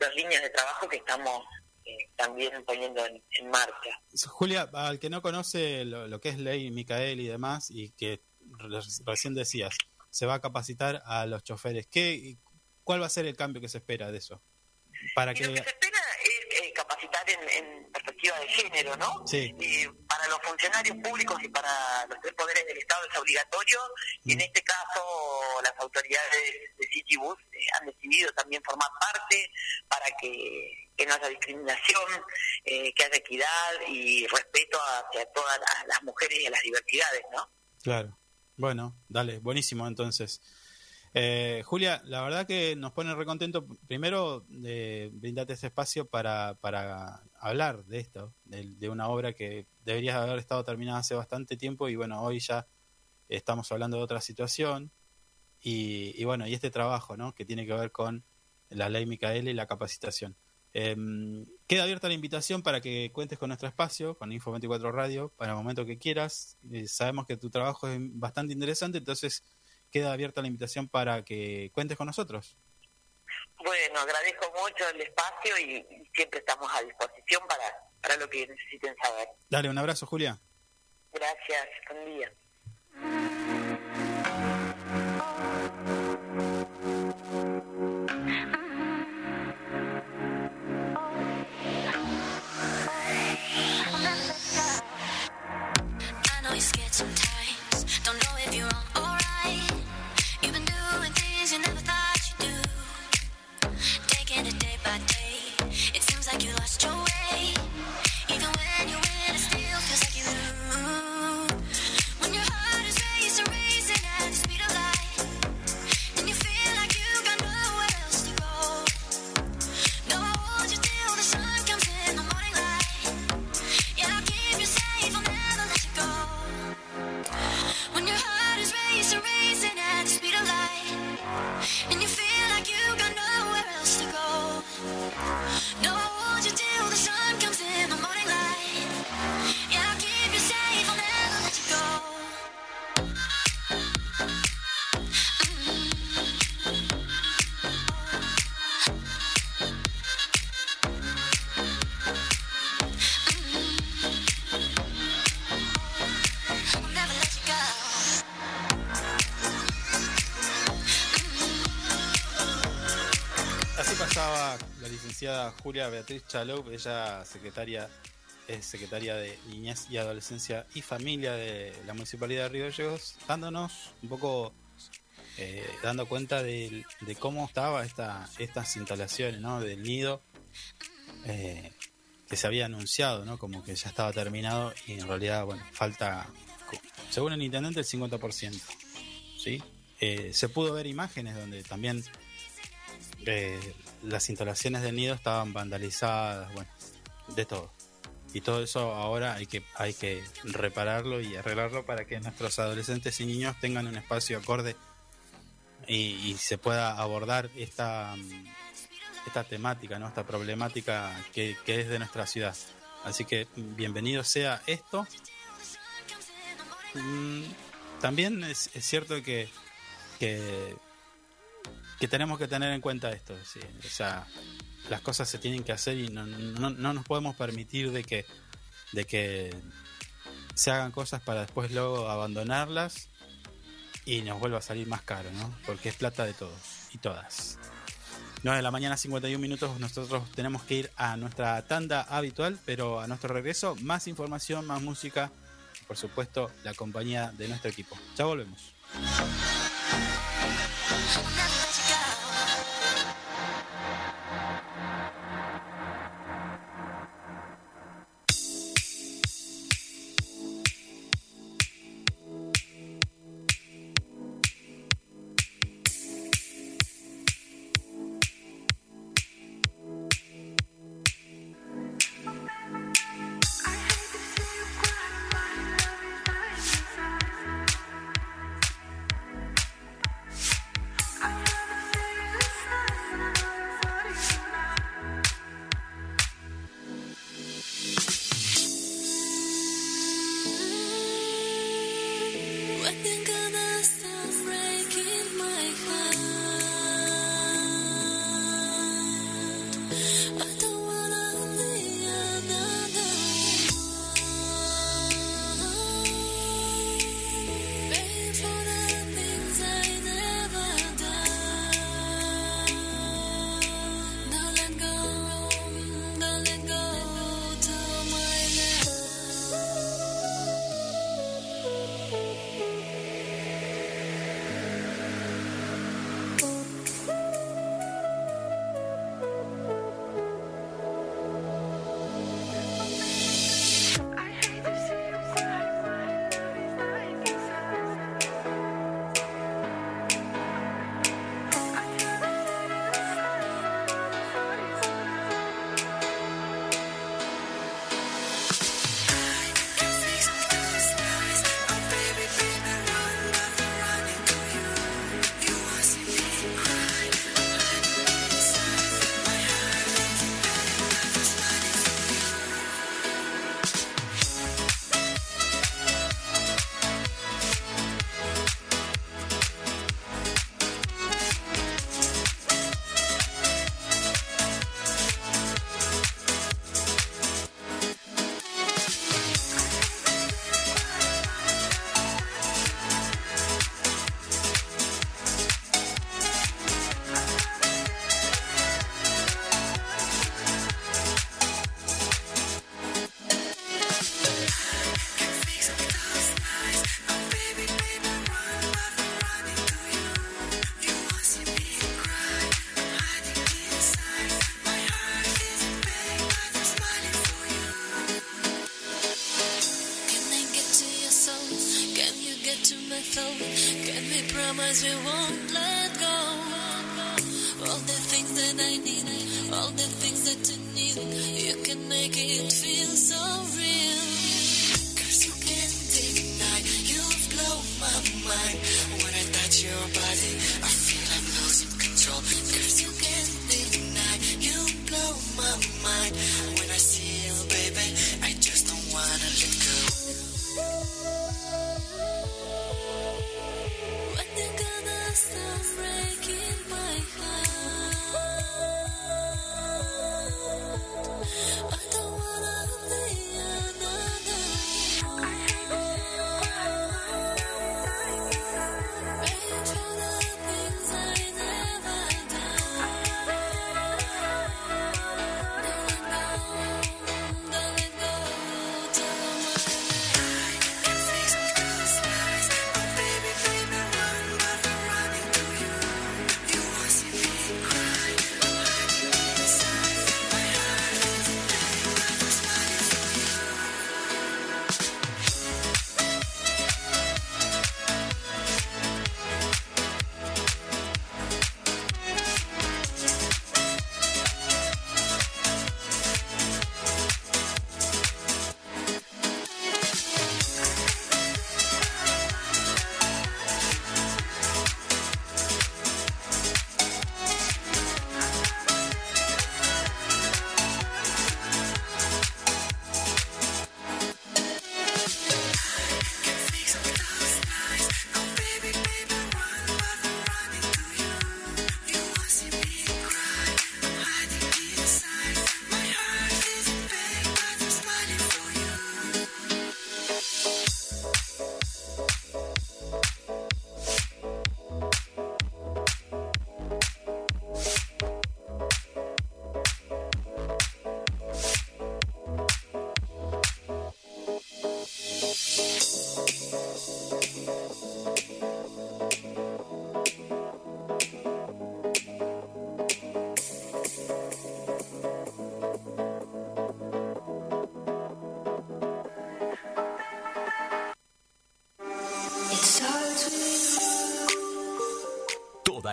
D: dos líneas de trabajo que estamos eh, también poniendo en, en marcha.
B: Julia, al que no conoce lo, lo que es ley Micael y demás, y que re- recién decías, se va a capacitar a los choferes, ¿qué, ¿cuál va a ser el cambio que se espera de eso? Para
D: Y lo que
B: que...
D: se espera es eh, capacitar en, en perspectiva de género, ¿no?
B: Sí.
D: Y para los funcionarios públicos y para los tres poderes del Estado es obligatorio, y en
B: Mm.
D: este caso las autoridades de Citibus eh, han decidido también formar parte para que, que no haya discriminación, eh, que haya equidad y respeto hacia todas las, las mujeres y a las diversidades, ¿no?
B: Claro. Bueno, dale, buenísimo entonces. Eh, Julia, la verdad que nos pone recontento primero de brindarte este espacio para, para hablar de esto, de, una obra que debería haber estado terminada hace bastante tiempo y bueno, hoy ya estamos hablando de otra situación y, y bueno, y este trabajo, ¿no? Que tiene que ver con la ley Micaela y la capacitación. Em, queda abierta la invitación para que cuentes con nuestro espacio, con Info24 Radio, para el momento que quieras. Eh, sabemos que tu trabajo es bastante interesante, entonces queda abierta la invitación para que cuentes con nosotros.
D: Bueno, agradezco mucho el espacio y, siempre estamos a disposición para, para lo que necesiten saber.
B: Dale, un abrazo, Julia.
D: Gracias, buen día.
B: Julia Beatriz Chalou, ella secretaria, es secretaria de Niñez y Adolescencia y Familia de la Municipalidad de Río Gallegos, dándonos un poco, eh, dando cuenta de, cómo estaba esta, estas instalaciones, ¿no? Del nido, eh, que se había anunciado, ¿no? Como que ya estaba terminado y en realidad, bueno, falta, según el intendente, el 50%, ¿sí? Eh, se pudo ver imágenes donde también las instalaciones del nido estaban vandalizadas, bueno, de todo. Y todo eso ahora hay que, hay que repararlo y arreglarlo para que nuestros adolescentes y niños tengan un espacio acorde y, y se pueda abordar esta,
E: esta temática, ¿no? esta problemática que, que es de nuestra ciudad. Así que bienvenido sea esto. Mm, también es, es cierto que, que que tenemos que tener en cuenta esto. O sea, las cosas se tienen que hacer y no, no, no nos podemos permitir de que, de que se hagan cosas para después luego abandonarlas y nos vuelva a salir más caro, ¿no? Porque es plata de todos y todas. 9 de la mañana, 51 minutos. Nosotros tenemos que ir a nuestra tanda habitual, pero a nuestro regreso, más información, más música. Por supuesto, la compañía de nuestro equipo. Ya volvemos.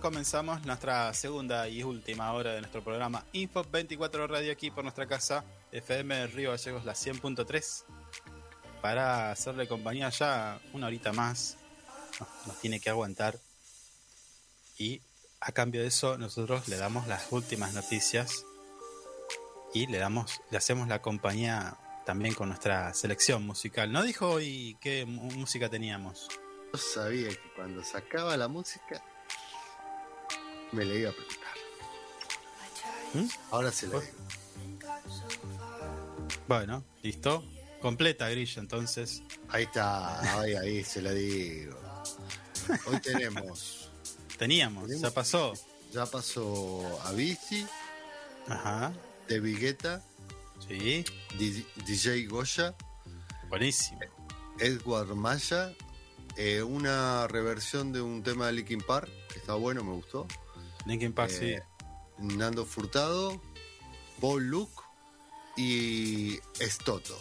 B: Comenzamos nuestra segunda y última hora de nuestro programa Info 24 Radio aquí por nuestra casa, FM Río Gallegos, la 100.3, para hacerle compañía ya una horita más. Nos, tiene que aguantar. Y a cambio de eso, nosotros le damos las últimas noticias y le damos, le hacemos la compañía también con nuestra selección musical. ¿No dijo hoy qué música teníamos?
C: Yo sabía que cuando sacaba la música me le iba a preguntar.
B: ¿Mm?
C: Ahora se la digo.
B: Bueno, listo. Completa grilla entonces.
C: Ahí está, ahí, ahí se la digo. Hoy tenemos,
B: Teníamos,
C: Tenemos.
B: ya pasó.
C: ya pasó Avicii,
B: Ajá.
C: De Vigueta,
B: Sí,
C: Di- DJ Goya,
B: buenísimo.
C: Edward Maya, eh, una reversión de un tema de Linkin Park, que está bueno, me gustó.
B: Linkin Park,
C: Eh, Nando Furtado, Paul Luke y Estoto.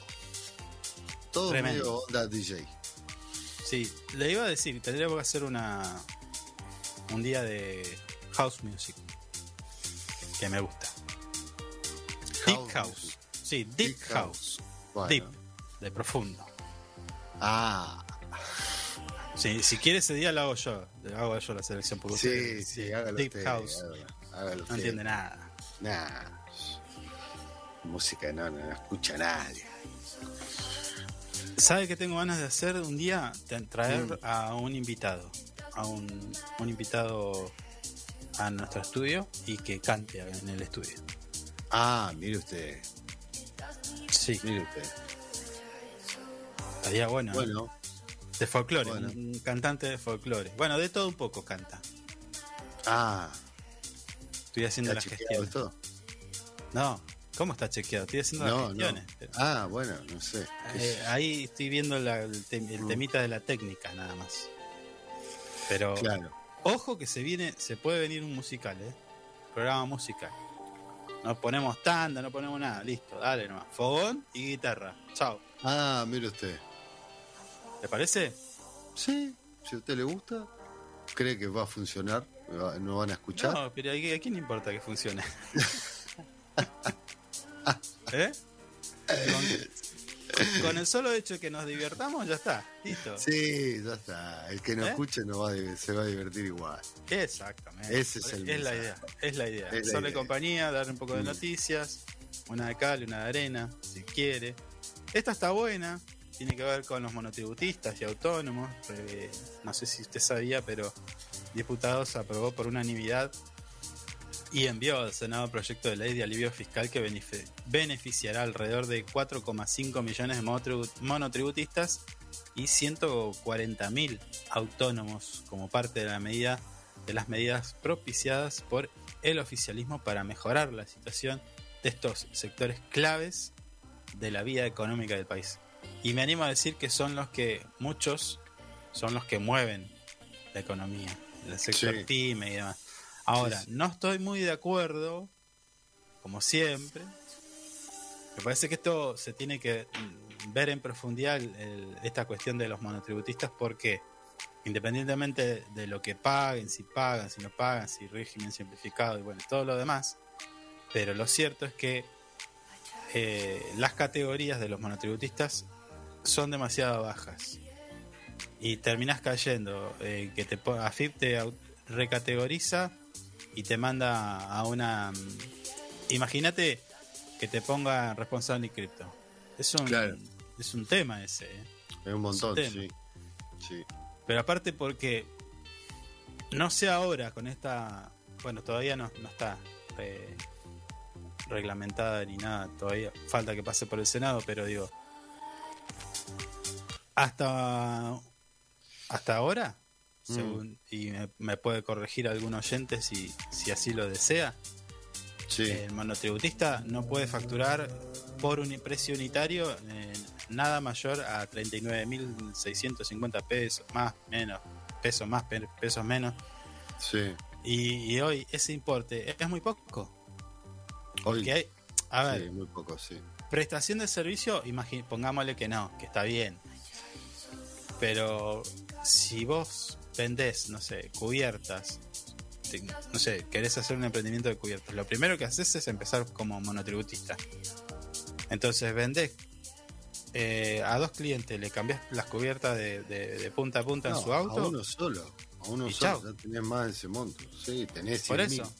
C: Todo
B: Tremendo.
C: medio onda DJ.
B: sí. Le iba a decir, tendríamos que hacer una un día de house music. Que me gusta. Deep
C: House
B: house.
C: music.
B: Sí, deep,
C: Deep
B: house.
C: house. Bueno.
B: Deep, de profundo.
C: Ah,
B: Sí, si quiere ese día lo hago yo. Hago yo la selección por
C: sí,
B: ustedes.
C: sí, hágalo
B: Deep
C: usted,
B: house.
C: hágalo, hágalo
B: No
C: usted.
B: entiende nada.
C: Nah. Música no, no, no escucha nadie.
B: ¿Sabe qué tengo ganas de hacer un día? De traer
C: Mm.
B: a un invitado. A un, un invitado a nuestro estudio y que cante en el estudio.
C: Ah, mire usted,
B: Sí,
C: mire usted.
B: estaría bueno. ¿eh?
C: Bueno,
B: De folclore,
C: bueno.
B: un, cantante de folclore. Bueno, de todo un poco canta.
C: ah,
B: Estoy haciendo
C: ¿Está
B: las
C: chequeado
B: gestiones.
C: esto?
B: No, ¿cómo está chequeado? Estoy haciendo
C: No,
B: las
C: no.
B: gestiones. pero-
C: Ah, bueno, no sé.
B: Eh, ahí estoy viendo la- el, tem- el
C: Mm.
B: temita de la técnica, nada más. Pero
C: Claro.
B: ojo que se viene, se puede venir un musical, ¿eh? Programa musical. No ponemos tanda, no ponemos nada, listo, dale nomás. Fogón y guitarra. Chao.
C: Ah, mire usted.
B: ¿Te parece?
C: Sí, si a usted le gusta, cree que va a funcionar, ¿Me va- no van a escuchar.
B: No, pero ¿a qui- a quién le importa que funcione? ¿Eh? Con, con el solo hecho de que nos divertamos, ya está. Listo.
C: Sí, ya está. El que no
B: ¿Eh?
C: escuche no va a se va a divertir igual.
B: Exactamente.
C: Ese es el
B: la idea. Es la idea.
C: Es la idea.
B: compañía, darle un poco de
C: Mm.
B: noticias, una de cal, una de arena, si quiere. Esta está buena, tiene que ver con los monotributistas y autónomos. Eh, no sé si usted sabía, pero diputados aprobó por unanimidad y envió al Senado proyecto de ley de alivio fiscal que benefi- beneficiará alrededor de 4,5 millones de monotribu- monotributistas y 140 mil autónomos como parte de la medida de las medidas propiciadas por el oficialismo para mejorar la situación de estos sectores claves de la vida económica del país. Y me animo a decir que son los que muchos son los que mueven la economía, el sector
C: Sí.
B: pyme y demás. Ahora,
C: Sí, sí.
B: no estoy muy de acuerdo, como siempre. Me parece que esto se tiene que ver en profundidad el- esta cuestión de los monotributistas porque independientemente de lo que paguen, si pagan, si no pagan, si régimen simplificado y bueno, todo lo demás, pero lo cierto es que eh, las categorías de los monotributistas son demasiado bajas y terminas cayendo eh, que te AFIP te recategoriza y te manda a una mm, imagínate que te ponga responsable en cripto es un
C: Claro.
B: es un tema ese ¿eh?
C: Es un montón, sí. Sí.
B: Pero aparte porque no sé ahora con esta, bueno, todavía no, no está reglamentada ni nada, todavía falta que pase por el Senado, pero digo, hasta hasta ahora, según, y me, me puede corregir algún oyente si, si así lo desea,
C: Sí.
B: el monotributista no puede facturar por un precio unitario eh, nada mayor a 39.650 pesos, más, menos, pesos más, pe- pesos menos.
C: sí.
B: Y, y hoy ese importe es muy poco.
C: Hoy,
B: hay, a ver,
C: sí, muy poco, sí.
B: Prestación de servicio, pongámosle que no, que está bien. Pero si vos vendés, no sé, cubiertas, te- no sé, querés hacer un emprendimiento de cubiertas, lo primero que haces es empezar como monotributista. Entonces vendés eh, a dos clientes, le cambiás las cubiertas de, de- de punta a punta
C: No,
B: en su auto.
C: A uno solo. A uno
B: Y
C: solo.
B: chao.
C: Ya tenés más de ese monto. Sí, tenés
B: Por
C: 100.000.
B: eso.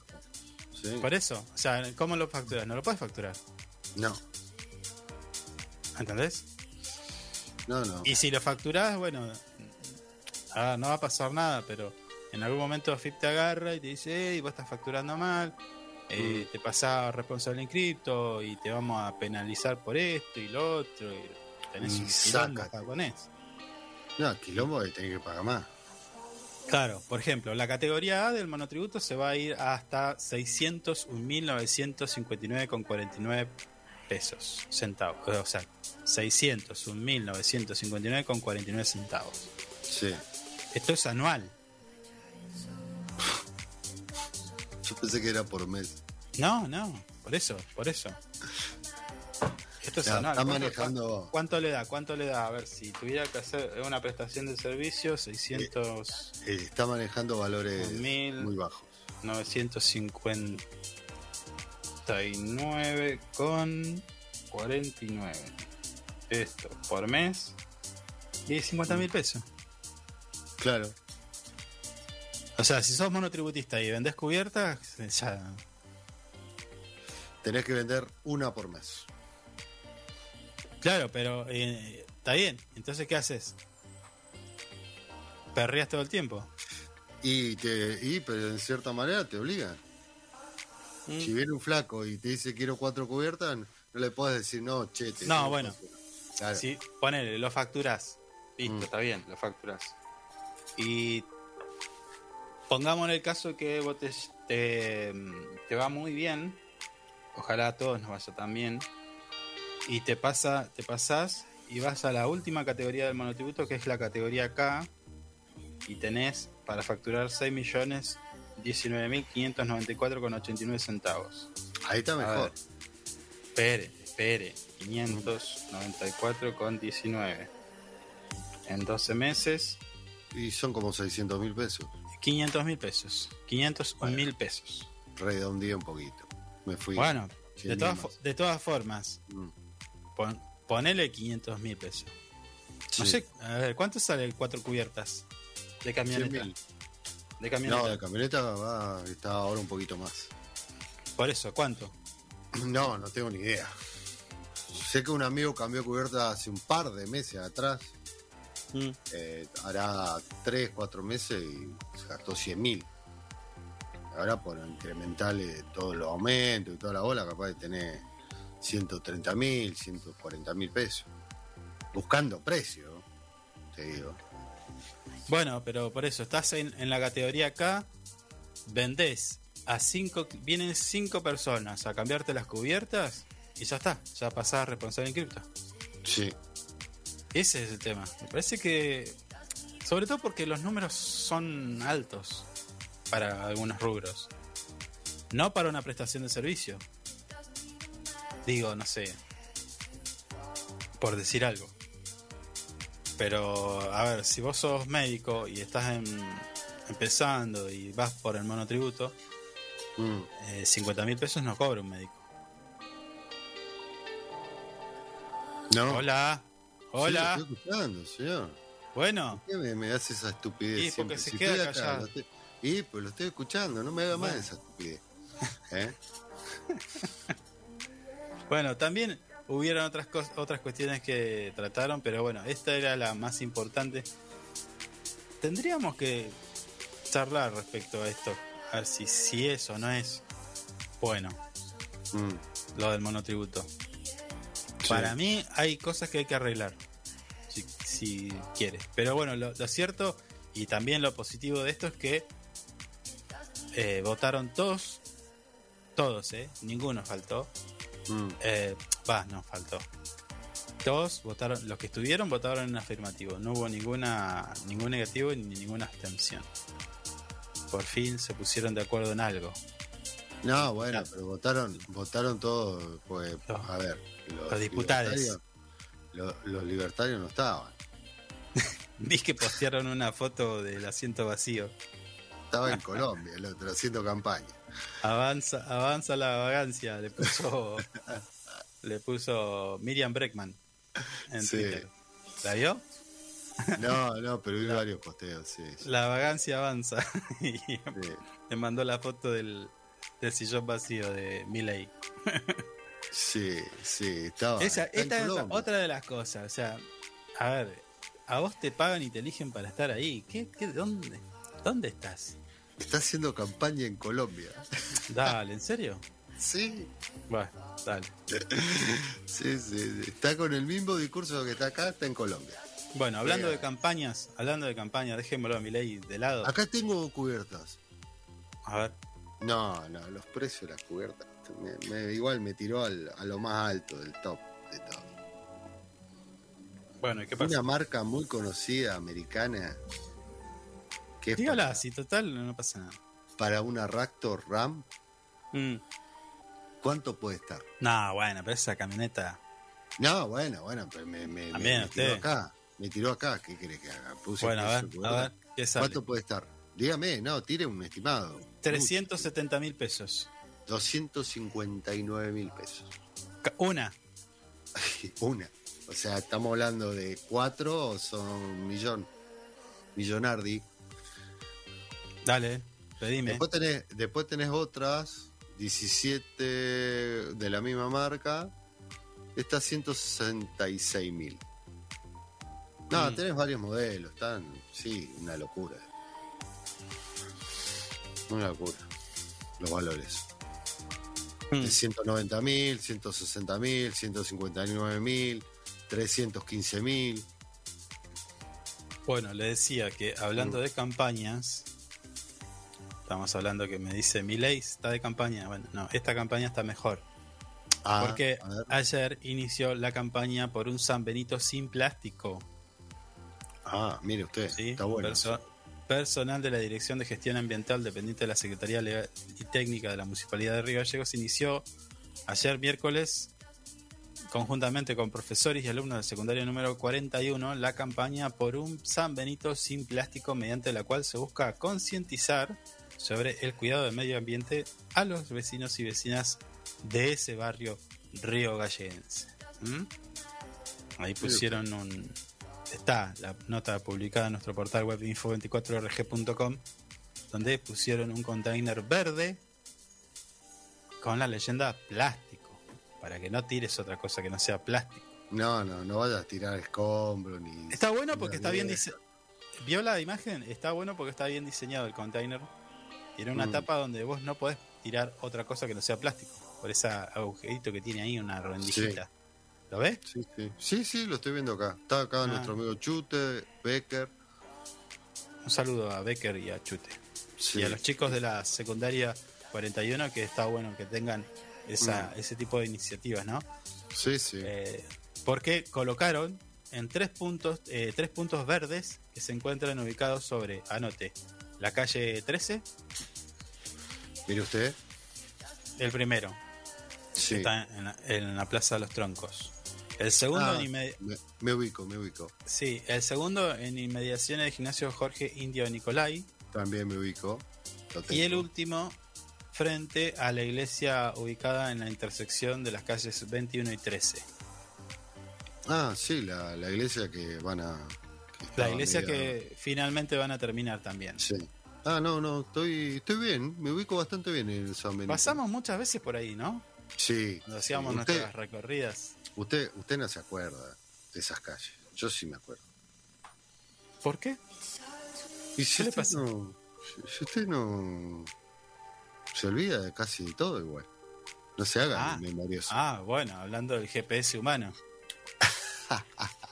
C: Sí.
B: Por eso, o sea, ¿cómo lo facturas? No lo puedes facturar,
C: No,
B: ¿entendés?
C: no, no.
B: Y si lo facturás, bueno, ah, no va a pasar nada, pero en algún momento FIP te agarra y te dice, hey, vos estás facturando mal, eh,
C: Mm.
B: te pasás responsable en cripto y te vamos a penalizar por esto y lo otro. Y tenés
C: Y
B: un quilombo
C: sácate.
B: japonés.
C: No, quilombo y tenés que pagar más.
B: Claro, por ejemplo, la categoría A del monotributo se va a ir hasta 601.959,49 pesos, centavos. O sea, 601.959,49 centavos.
C: Sí.
B: Esto es anual.
C: Yo pensé que era por mes.
B: No, no, por eso, por eso. Esto es
C: Ya,
B: anual.
C: está
B: ¿Cuánto-
C: manejando-
B: cu- ¿Cuánto le da? ¿Cuánto le da? A ver, si tuviera que hacer una prestación de servicio, 600,
C: Eh, está manejando valores muy bajos.
B: 959 con 49. Esto por mes. Y 50 mil pesos.
C: Claro.
B: O sea, si sos monotributista y vendés cubiertas, ya.
C: Tenés que vender una por mes.
B: Claro, pero eh, está bien. Entonces, ¿qué haces? ¿Perrías todo el tiempo?
C: Y, te, y pero en cierta manera te obligan.
B: Mm.
C: Si viene un flaco y te dice quiero cuatro cubiertas, no le puedes decir no, che. te
B: No, bueno.
C: cuatro". Claro.
B: Si ponele, lo facturás. Listo,
C: Mm.
B: está bien, lo facturás. Y pongámosle el caso que vos te, te, te va muy bien. Ojalá a todos nos vaya tan bien. Y te pasa, te pasás y vas a la última categoría del monotributo, que es la categoría K. Y tenés para facturar 6 millones 19.594,89 centavos.
C: Ahí está mejor.
B: Espere, espere. 594,19. En 12 meses,
C: Y son como 600 mil pesos.
B: 500 mil pesos. 501 mil pesos.
C: Redondeé un poquito. Me fui.
B: Bueno, de
C: 100
B: todas, de todas formas,
C: Mm.
B: pon- ponele 500 mil pesos. No
C: Sí.
B: sé, a ver, ¿cuánto sale cuatro cubiertas de
C: 100
B: camioneta? De camioneta.
C: No, la camioneta va, está ahora un poquito más.
B: Por eso, ¿cuánto?
C: No, no tengo ni idea. Sé que un amigo cambió cubierta hace un par de meses atrás.
B: Mm.
C: eh, hará 3, 4 meses y se gastó 100 mil. Ahora por incrementarle todos los aumentos y toda la bola, capaz de tener 130 mil, 140 mil pesos. Buscando precio, te digo.
B: Bueno, pero por eso, estás en, en la categoría K, vendés a cinco, vienen cinco personas a cambiarte las cubiertas y ya está, ya pasás a responsable en cripto.
C: Sí.
B: Ese es el tema. Me parece que, sobre todo porque los números son altos para algunos rubros, no para una prestación de servicio. Digo, no sé, por decir algo. Pero, a ver, si vos sos médico y estás en- empezando y vas por el monotributo,
C: Mm.
B: eh, 50 mil pesos no cobra un médico.
C: No.
B: Hola, hola,
C: Sí, estoy escuchando, señor.
B: bueno.
C: ¿Por qué me, me hace esa estupidez?
B: Y porque
C: siempre?
B: se
C: Si
B: queda callado.
C: estoy- Y pues lo estoy escuchando, no me haga más
B: Bueno.
C: esa estupidez. ¿Eh?
B: Bueno, también hubieron otras otras cuestiones que trataron, pero bueno, esta era la más importante. Tendríamos que charlar respecto a esto, a ver si, si es o no es bueno
C: Mm,
B: lo del monotributo.
C: sí.
B: Para mí hay cosas que hay que arreglar, si, si quieres. Pero bueno, lo, lo cierto y también lo positivo de esto es que eh, votaron todos, todos, ¿eh? Ninguno faltó.
C: Mm,
B: Eh, Va, no, faltó. Todos votaron, los que estuvieron votaron en afirmativo. No hubo ninguna ningún negativo ni ninguna abstención. Por fin se pusieron de acuerdo en algo.
C: No, bueno, pero votaron, votaron todos, pues,
B: Los-
C: a ver, los,
B: los diputados.
C: libertarios- Los, los libertarios no estaban.
B: Vi que postearon una foto del asiento vacío.
C: Estaba en Colombia el otro, haciendo campaña.
B: Avanza, avanza la vagancia, le puso le puso Miriam Breckman en
C: Sí.
B: Twitter. ¿La vio?
C: No, no, pero vi varios posteos, sí. sí,
B: La vagancia avanza. y
C: sí.
B: le mandó la foto del, del sillón vacío de Miley.
C: Sí, sí, estaba.
B: Esa, esta es otra de las cosas. O sea, a ver, a vos te pagan y te eligen para estar ahí. ¿Qué, qué, dónde, ¿Dónde estás?
C: Está haciendo campaña en Colombia.
B: Dale, ¿en serio?
C: Sí,
B: Bueno, dale.
C: sí, sí. Está con el mismo discurso que está acá, está en Colombia.
B: Bueno, hablando de campañas, hablando de campañas, dejémoslo a Milei de lado.
C: Acá tengo cubiertas.
B: A ver,
C: No, no, los precios de las cubiertas. me- me- igual me tiró al- a lo más alto del top de todo.
B: bueno, ¿y qué pasa?
C: Una marca muy conocida americana. Que
B: Dígala,
C: para,
B: si total no pasa nada.
C: para una Raptor Ram.
B: Mm.
C: ¿Cuánto puede estar?
B: No, bueno, pero esa camioneta.
C: No, bueno, bueno, pero me, me, me-
B: También
C: me tiró acá. Me tiró acá. ¿Qué quiere que haga? Puse
B: Bueno, a ver,
C: de
B: a
C: cubierta.
B: ver, ¿qué sale?
C: ¿Cuánto puede estar? Dígame, no, tire un estimado.
B: 370 mil pesos.
C: 259 mil pesos.
B: Una.
C: Una. O sea, estamos hablando de cuatro o son un millón. Millonardi.
B: Dale, pedime.
C: Después tenés, después tenés otras, 17 de la misma marca. Esta 166 mil. No,
B: Mm.
C: tenés varios modelos. Están, sí, una locura. Una locura. Los valores.
B: Mm.
C: De 190 mil, 160 mil, 159 mil, 315 mil.
B: Bueno, le decía que hablando
C: Mm.
B: de campañas, Estamos hablando que me dice, mi ley está de campaña. Bueno, no, esta campaña está mejor.
C: Ah,
B: porque ayer inició la campaña por un San Benito sin plástico.
C: Ah, mire usted,
B: ¿sí?
C: está bueno.
B: Perso- personal de la Dirección de Gestión Ambiental dependiente de la Secretaría Legal y Técnica de la Municipalidad de Río Gallegos inició ayer miércoles conjuntamente con profesores y alumnos del secundario número 41 la campaña por un San Benito sin plástico mediante la cual se busca concientizar sobre el cuidado del medio ambiente a los vecinos y vecinas de ese barrio río galleguense. ¿Mm? Ahí pusieron un... Está la nota publicada en nuestro portal web info24rg.com donde pusieron un container verde con la leyenda plástico para que no tires otra cosa que no sea plástico.
C: No, no, no vayas a tirar escombros ni.
B: Está bueno porque está bien diseñado. ¿Vio la imagen? Está bueno porque está bien diseñado el container. Tiene una
C: Mm.
B: tapa donde vos no podés tirar otra cosa que no sea plástico. Por ese agujerito que tiene ahí, una rendijita. ¿Lo ves?
C: Sí, sí. Sí, sí, lo estoy viendo acá. Está acá
B: Ah.
C: nuestro amigo Chute, Becker.
B: Un saludo a Becker y a Chute.
C: Sí.
B: Y a los chicos de la secundaria 41 que está bueno que tengan esa,
C: Mm.
B: ese tipo de iniciativas, ¿no?
C: Sí, sí.
B: Eh, porque colocaron en tres puntos, eh, tres puntos verdes que se encuentran ubicados sobre, anote, la calle 13,
C: Mire usted.
B: el primero,
C: Sí.
B: está en la, en la Plaza de los Troncos. El segundo,
C: Ah,
B: en inmedi-
C: me, me ubico, me ubico.
B: sí, el segundo en inmediaciones del gimnasio Jorge Indio Nicolai.
C: También me ubico.
B: Y el último frente a la iglesia ubicada en la intersección de las calles 21 y 13.
C: Ah, sí, la, la iglesia que van a. que
B: La iglesia
C: media-
B: que finalmente van a terminar también.
C: Sí. Ah, no, no, estoy, estoy bien, me ubico bastante bien en San Benito.
B: Pasamos muchas veces por ahí, ¿no?
C: Sí.
B: Cuando hacíamos.
C: Usted,
B: nuestras recorridas.
C: usted, usted no se acuerda de esas calles. Yo sí me acuerdo.
B: ¿Por qué?
C: Y si
B: ¿Qué le pasa?
C: no. Si, usted no. Se olvida de casi todo igual. No se haga
B: Ah.
C: memorioso.
B: Ah, bueno, hablando del GPS humano.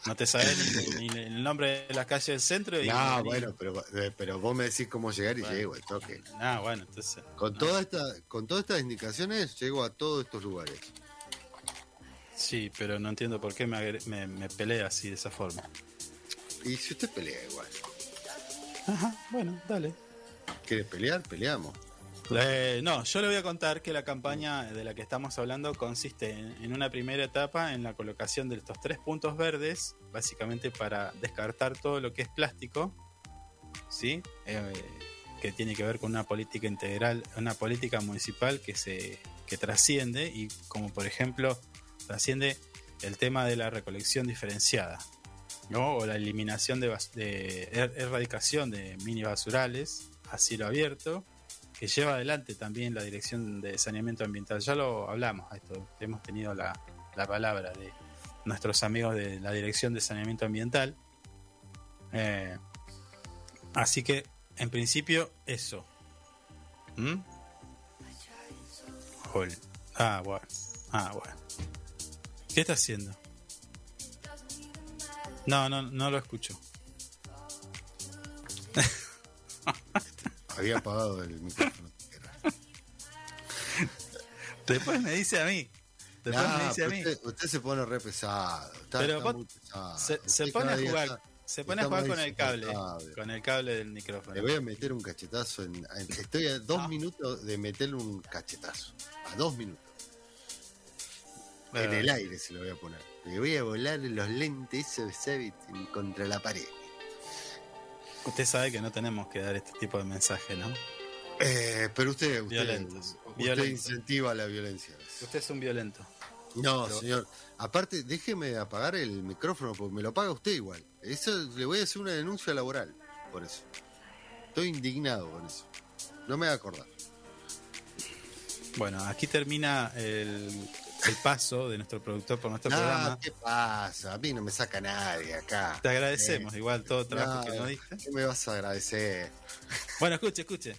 B: No te sabes ni, ni el nombre de la calle del centro. Y,
C: no, bueno, pero, eh, pero vos me decís cómo llegar y
B: Bueno.
C: llego al toque.
B: Ah, bueno, entonces.
C: Con, toda esta, con todas estas indicaciones llego a todos estos lugares.
B: Sí, pero no entiendo por qué me, me, me pelea así de esa forma.
C: Y si usted pelea igual.
B: Ajá, bueno, dale.
C: ¿Quiere pelear? Peleamos.
B: Eh, no, yo le voy a contar que la campaña de la que estamos hablando consiste en, una primera etapa en la colocación de estos tres puntos verdes, básicamente para descartar todo lo que es plástico, ¿sí? Eh, que tiene que ver con una política integral, una política municipal que se que trasciende y como por ejemplo trasciende el tema de la recolección diferenciada, ¿no? O la eliminación de, de er- erradicación de mini basurales a cielo abierto que lleva adelante también la Dirección de Saneamiento Ambiental. Ya lo hablamos esto, hemos tenido la, la palabra de nuestros amigos de la Dirección de Saneamiento Ambiental. Eh, así que, en principio, eso. ¿Mm? Ah, bueno. Ah, bueno. ¿Qué está haciendo? No, no, no lo escucho.
C: Había apagado el micrófono.
B: Después me dice a mí. Después
C: Nah,
B: me dice a mí.
C: usted, usted se pone re pesado. Está,
B: Pero
C: está
B: vos-
C: muy pesado.
B: Se, pone a jugar,
C: está-
B: se pone a jugar con el cable, con el cable del micrófono.
C: Le voy a meter un cachetazo. En, en- estoy a dos
B: Ah.
C: minutos de meterle un cachetazo. A dos minutos. En
B: Eh,
C: el aire se lo voy a poner. Le voy a volar los lentes esos, ¿sabe? contra la pared.
B: Usted sabe que no tenemos que dar este tipo de mensaje, ¿no?
C: Eh, pero usted, usted,
B: Violentos,
C: usted incentiva la violencia.
B: Usted es un violento.
C: No,
B: Pero-
C: señor. Aparte, déjeme apagar el micrófono porque me lo paga usted igual. Eso le voy a hacer una denuncia laboral por eso. Estoy indignado con eso. No me voy a acordar.
B: Bueno, aquí termina el, el paso de nuestro productor por nuestro
C: No,
B: programa.
C: ¿qué pasa? A mí no me saca nadie acá.
B: Te agradecemos igual todo el trabajo
C: No,
B: que nos diste.
C: ¿Qué me vas a agradecer?
B: Bueno, escuche, escuche.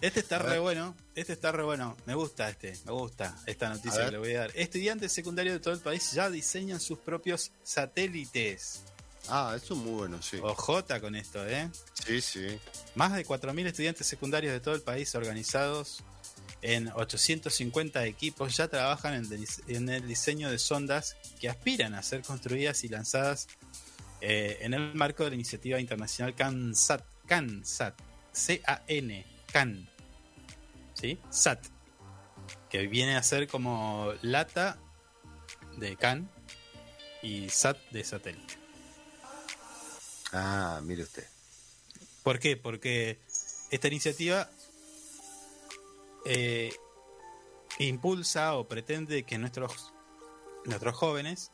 B: Este está re bueno, este está re bueno. Me gusta este, me gusta esta noticia que le voy a dar. Estudiantes secundarios de todo el país ya diseñan sus propios satélites.
C: Ah, eso es muy bueno, sí.
B: Ojota con esto, ¿eh?
C: Sí, sí.
B: Más de 4.000 estudiantes secundarios de todo el país organizados en 850 equipos ya trabajan en, el diseño de sondas que aspiran a ser construidas y lanzadas eh, en el marco de la iniciativa internacional CANSAT. CANSAT. C-A-N. CAN. ¿Sí? SAT. Que viene a ser como lata de CAN y SAT de satélite.
C: Ah, mire usted.
B: ¿Por qué? Porque esta iniciativa eh, impulsa o pretende que nuestros, nuestros jóvenes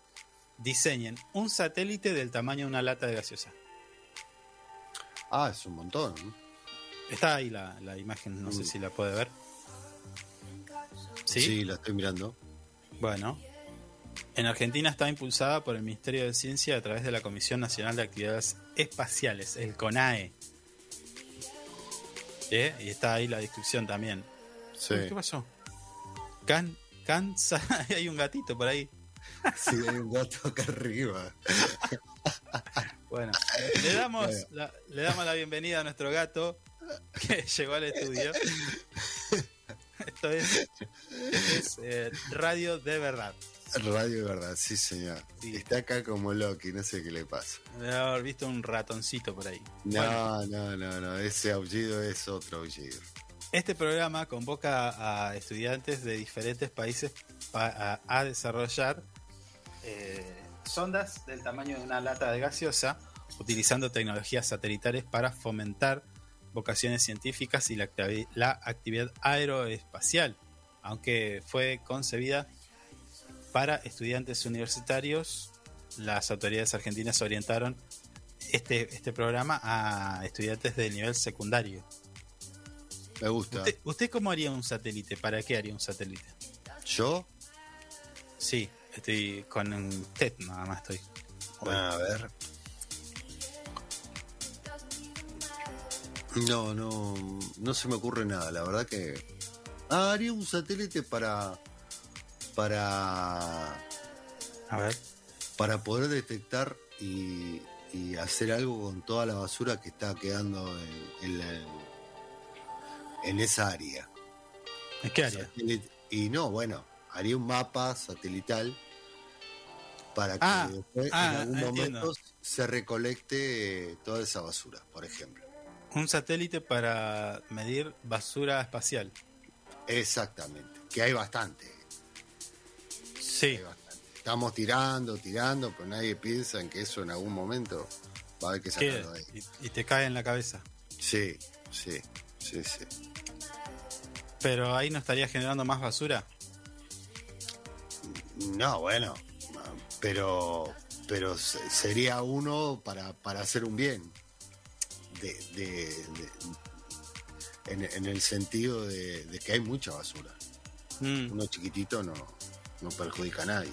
B: diseñen un satélite del tamaño de una lata de gaseosa.
C: Ah, es un montón. ¿no?
B: Está ahí la, la imagen, no sé
C: Mm.
B: si la puede ver. ¿Sí?
C: Sí, la estoy mirando.
B: Bueno. En Argentina está impulsada por el Ministerio de Ciencia a través de la Comisión Nacional de Actividades Espaciales, el CONAE. ¿Eh? Y está ahí la descripción también.
C: Sí.
B: ¿Qué pasó? Can, cansa. Hay un gatito por ahí.
C: Sí, hay un gato acá arriba.
B: Bueno, le damos,
C: Bueno.
B: la, le damos la bienvenida a nuestro gato que llegó al estudio. Esto es, es, eh, radio de verdad.
C: Radio de verdad, sí, señor.
B: Sí.
C: Está acá como Loki, no sé qué le pasa.
B: Debe haber visto un ratoncito por ahí.
C: No,
B: Bueno,
C: no, no, no. Ese aullido es otro aullido.
B: Este programa convoca a estudiantes de diferentes países pa- a, desarrollar eh, sondas del tamaño de una lata de gaseosa utilizando tecnologías satelitales para fomentar vocaciones científicas y la actividad aeroespacial, aunque fue concebida para estudiantes universitarios, las autoridades argentinas orientaron este, este programa a estudiantes del nivel secundario.
C: Me gusta.
B: ¿Usted, usted cómo haría un satélite? ¿Para qué haría un satélite?
C: ¿Yo?
B: Sí, estoy con un TED nada más estoy.
C: A ver. No, no, no se me ocurre nada. La verdad que. Ah, haría un satélite para. Para.
B: A ver.
C: Para poder detectar y, y hacer algo con toda la basura que está quedando en, en la- en esa área.
B: ¿En qué área?
C: Y no, bueno, haría un mapa satelital para que
B: Ah,
C: después,
B: ah,
C: en algún
B: entiendo.
C: momento se recolecte toda esa basura, por ejemplo.
B: Un satélite para medir basura espacial.
C: Exactamente, que hay bastante.
B: Sí.
C: hay bastante. Estamos tirando, tirando, pero nadie piensa en que eso en algún momento va a haber que sacarlo de ahí.
B: Y, y te cae en la cabeza.
C: Sí, sí, sí, sí.
B: Pero ahí no estaría generando más basura.
C: No, bueno, pero pero se- sería uno para, para hacer un bien. De, de- de- en, en el sentido de, de que hay mucha basura.
B: Mm,
C: Uno chiquitito no, no perjudica a nadie.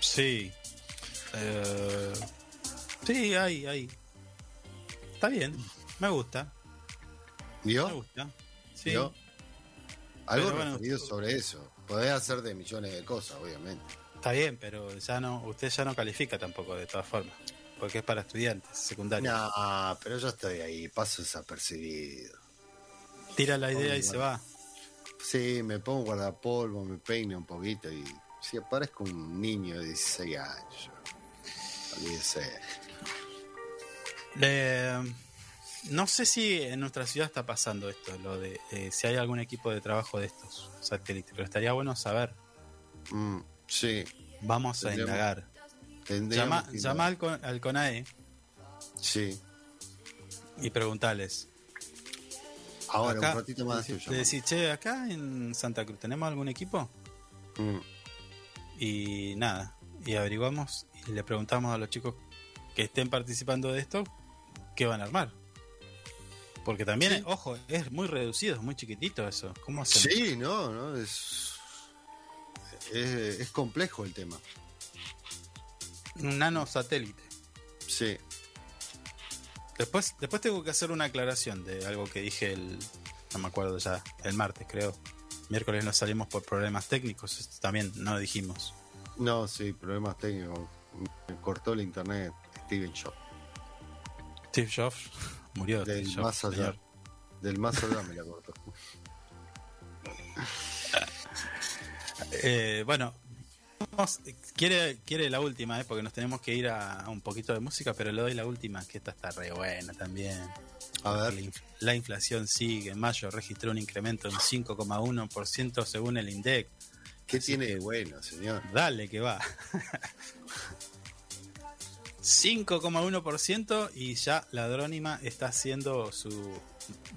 B: sí. Eh, sí, hay, hay. Está bien. Me gusta. Me
C: ¿Vio?
B: gusta. Sí.
C: ¿Vio? Algo
B: Pero bueno,
C: sobre eso. Podés hacer de millones de cosas, obviamente.
B: Está bien, pero ya no, usted ya no califica tampoco de todas formas. Porque es para estudiantes secundarios.
C: No, pero yo estoy ahí, paso desapercibido.
B: Tira la idea y
C: Bueno.
B: se va.
C: Sí, me pongo guardapolvo, me peino un poquito y si aparezco un niño de 16 años. Olvídese.
B: Le- no sé si en nuestra ciudad está pasando esto, lo de eh, si hay algún equipo de trabajo de estos satélites, pero estaría bueno saber.
C: Mm, sí,
B: Vamos a indagar. Llama, llama al, al CONAE
C: Sí.
B: y preguntales.
C: Ahora,
B: Acá,
C: un ratito más
B: le decís, che, acá en Santa Cruz, ¿tenemos algún equipo?
C: Mm,
B: Y nada, y averiguamos y le preguntamos a los chicos que estén participando de esto, ¿qué van a armar? Porque también,
C: Sí.
B: ojo, es muy reducido, es muy chiquitito eso. ¿Cómo hacemos?
C: Sí, no, no, es, es. es complejo el tema.
B: Un nano satélite.
C: Sí.
B: Después, después tengo que hacer una aclaración de algo que dije el. No me acuerdo ya, el martes creo. Miércoles nos salimos por problemas técnicos, esto también no dijimos.
C: No, sí, problemas técnicos. cortó el internet Steven Jobs.
B: Steve Jobs murió.
C: Del más allá.
B: señor.
C: Del más allá me la cortó.
B: Eh, bueno, quiere, quiere la última, eh, porque nos tenemos que ir a, a un poquito de música, pero le doy la última, que esta está re buena también.
C: A
B: La,
C: ver,
B: la inflación sigue. En mayo registró un incremento en 5,1% según el INDEC.
C: ¿qué tiene de bueno, señor?
B: Dale que va. 5,1% y ya la Drónima está haciendo su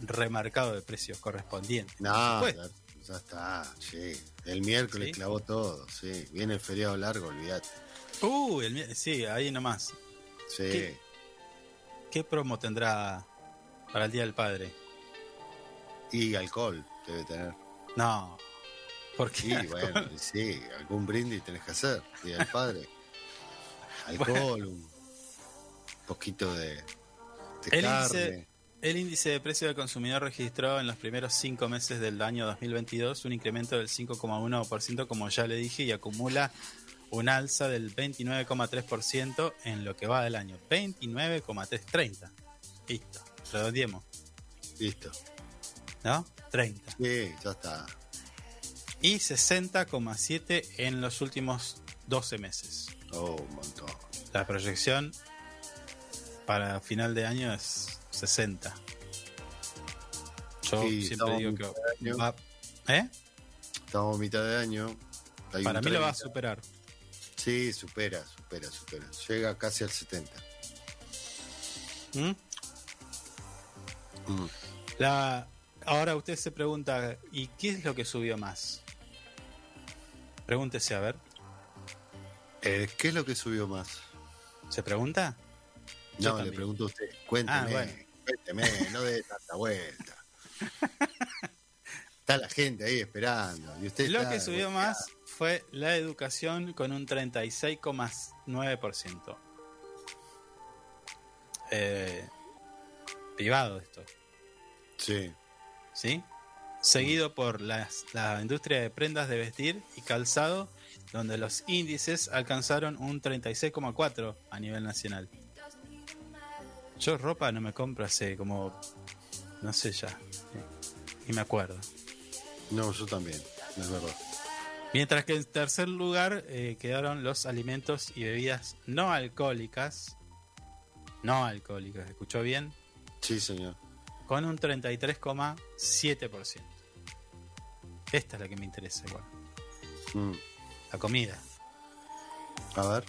B: remarcado de precios correspondiente.
C: No, ya, ya está, sí. El miércoles
B: ¿Sí?
C: clavó todo, sí. Viene el feriado largo, olvídate.
B: uh, el sí, ahí nomás.
C: Sí.
B: ¿Qué? ¿Qué promo tendrá para el Día del Padre?
C: Y alcohol debe tener.
B: No. ¿Por qué?
C: Sí, bueno, sí, algún brindis tenés que hacer. Día del padre. Alcohol, un poquito de, de
B: El
C: carne.
B: índice, el índice de precio del consumidor registró en los primeros cinco meses del año 2022 un incremento del 5,1%, como ya le dije, y acumula un alza del 29,3% en lo que va del año. 29,330. Listo, redondeemos,
C: Listo.
B: ¿no? 30.
C: Sí, ya está.
B: Y 60,7 en los últimos 12 meses.
C: Oh, un montón.
B: La proyección para final de año es 60. Yo
C: Sí,
B: siempre digo que va- ¿Eh?
C: Estamos a mitad de año. hay
B: Para mí lo va a
C: 30.
B: superar.
C: Sí, supera, supera, supera. Llega casi al 70.
B: ¿Mm?
C: Mm.
B: La, ahora usted se pregunta, ¿y qué es lo que subió más? Pregúntese a ver.
C: Eh, ¿Qué es lo que subió más?
B: ¿Se pregunta? Yo
C: No, le pregunto a usted. Cuénteme,
B: Ah, bueno.
C: cuénteme, no dé tanta vuelta. Está la gente ahí esperando. Y usted
B: Lo que subió
C: golpeado.
B: más fue la educación con un 36,9%. Eh, privado esto,
C: Sí.
B: ¿sí? Seguido por las- la industria de prendas de vestir y calzado, donde los índices alcanzaron un 36,4 a nivel nacional. Yo ropa no me compro hace como, no sé ya, y me acuerdo.
C: No, yo también, es verdad.
B: Mientras que en tercer lugar eh, quedaron los alimentos y bebidas no alcohólicas. No alcohólicas, ¿escuchó bien?
C: Sí, señor.
B: Con un 33,7%. Esta es la que me interesa igual.
C: Mm.
B: La comida.
C: A ver.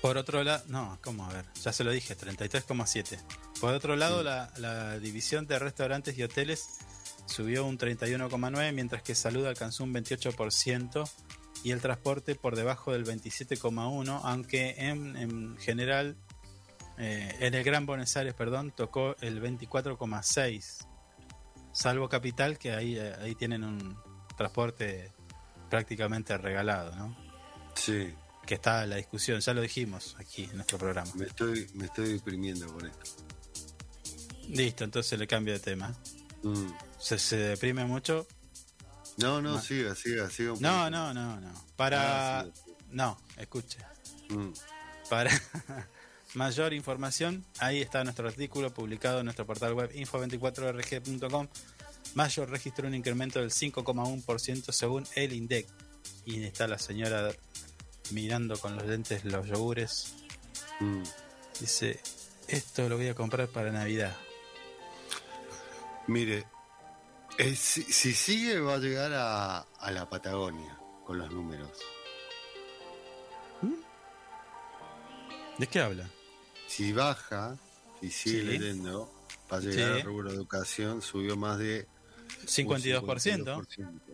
B: Por otro lado, no, ¿cómo? A ver, ya se lo dije, 33,7. Por otro lado, la, la división de restaurantes y hoteles subió un 31,9, mientras que salud alcanzó un 28% y el transporte por debajo del 27,1, aunque en, en general, eh, en el Gran Buenos Aires, perdón, tocó el 24,6, salvo Capital, que ahí, eh, ahí tienen un transporte prácticamente regalado, ¿no?
C: Sí.
B: Que está la discusión, ya lo dijimos aquí en nuestro programa.
C: Me estoy, me estoy deprimiendo con esto.
B: Listo, entonces le cambio de tema.
C: Mm.
B: ¿Se, se deprime mucho?
C: No, no, siga, siga, siga. un
B: No, no, no, no. Para...
C: Ah.
B: No, escuche.
C: Mm.
B: Para mayor información, ahí está nuestro artículo publicado en nuestro portal web info24rg.com. Mayo registró un incremento del 5,1% según el INDEC. Y está la señora mirando con los lentes los yogures.
C: Mm.
B: Dice, esto lo voy a comprar para Navidad.
C: Mire, eh, si, si sigue va a llegar a, a la Patagonia con los números.
B: ¿De qué habla?
C: Si baja, si sigue
B: Sí.
C: leyendo, va a llegar
B: Sí.
C: a rubro educación, subió más de un
B: 52%.
C: 52%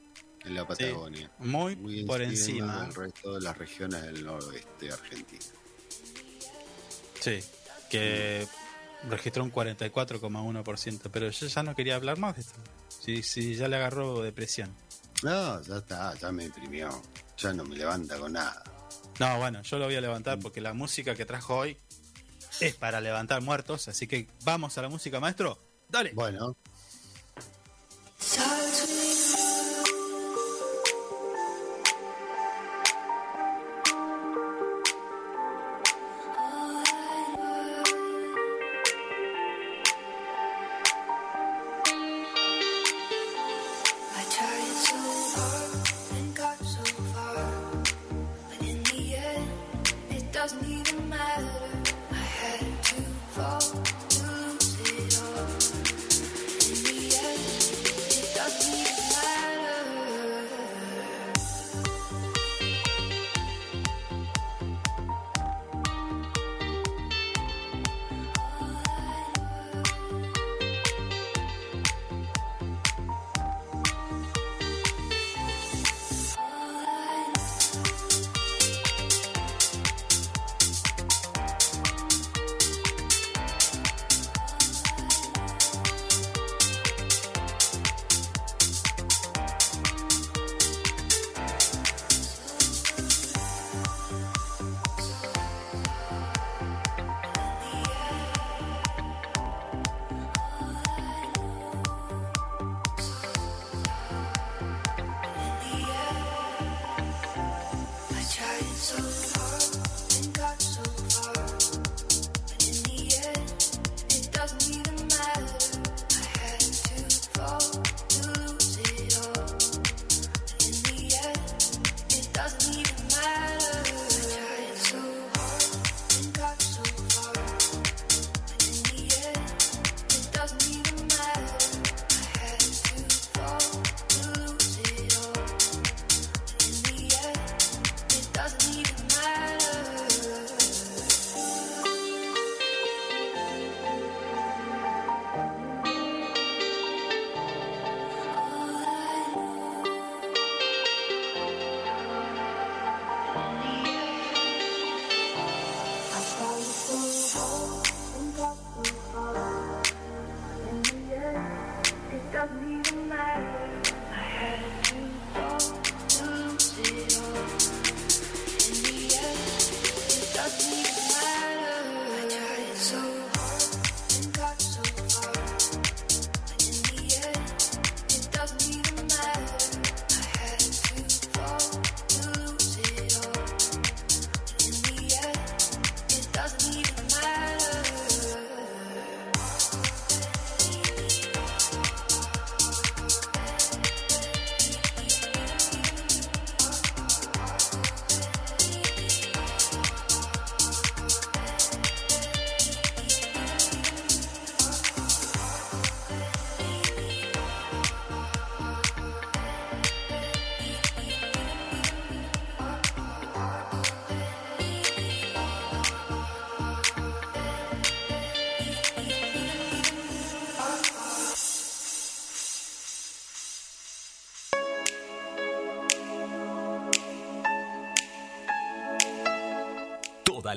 C: en la Patagonia.
B: Muy,
C: Muy
B: por encima.
C: del resto de las regiones del noroeste argentino.
B: Sí, que registró un 44,1%. Pero yo ya no quería hablar más de esto. Sí, sí, ya le agarró depresión.
C: No, ya está, ya me deprimió. Ya no me levanta con nada.
B: No, bueno, yo lo voy a levantar porque la música que trajo hoy es para levantar muertos. Así que vamos a la música, maestro. Dale.
C: Bueno,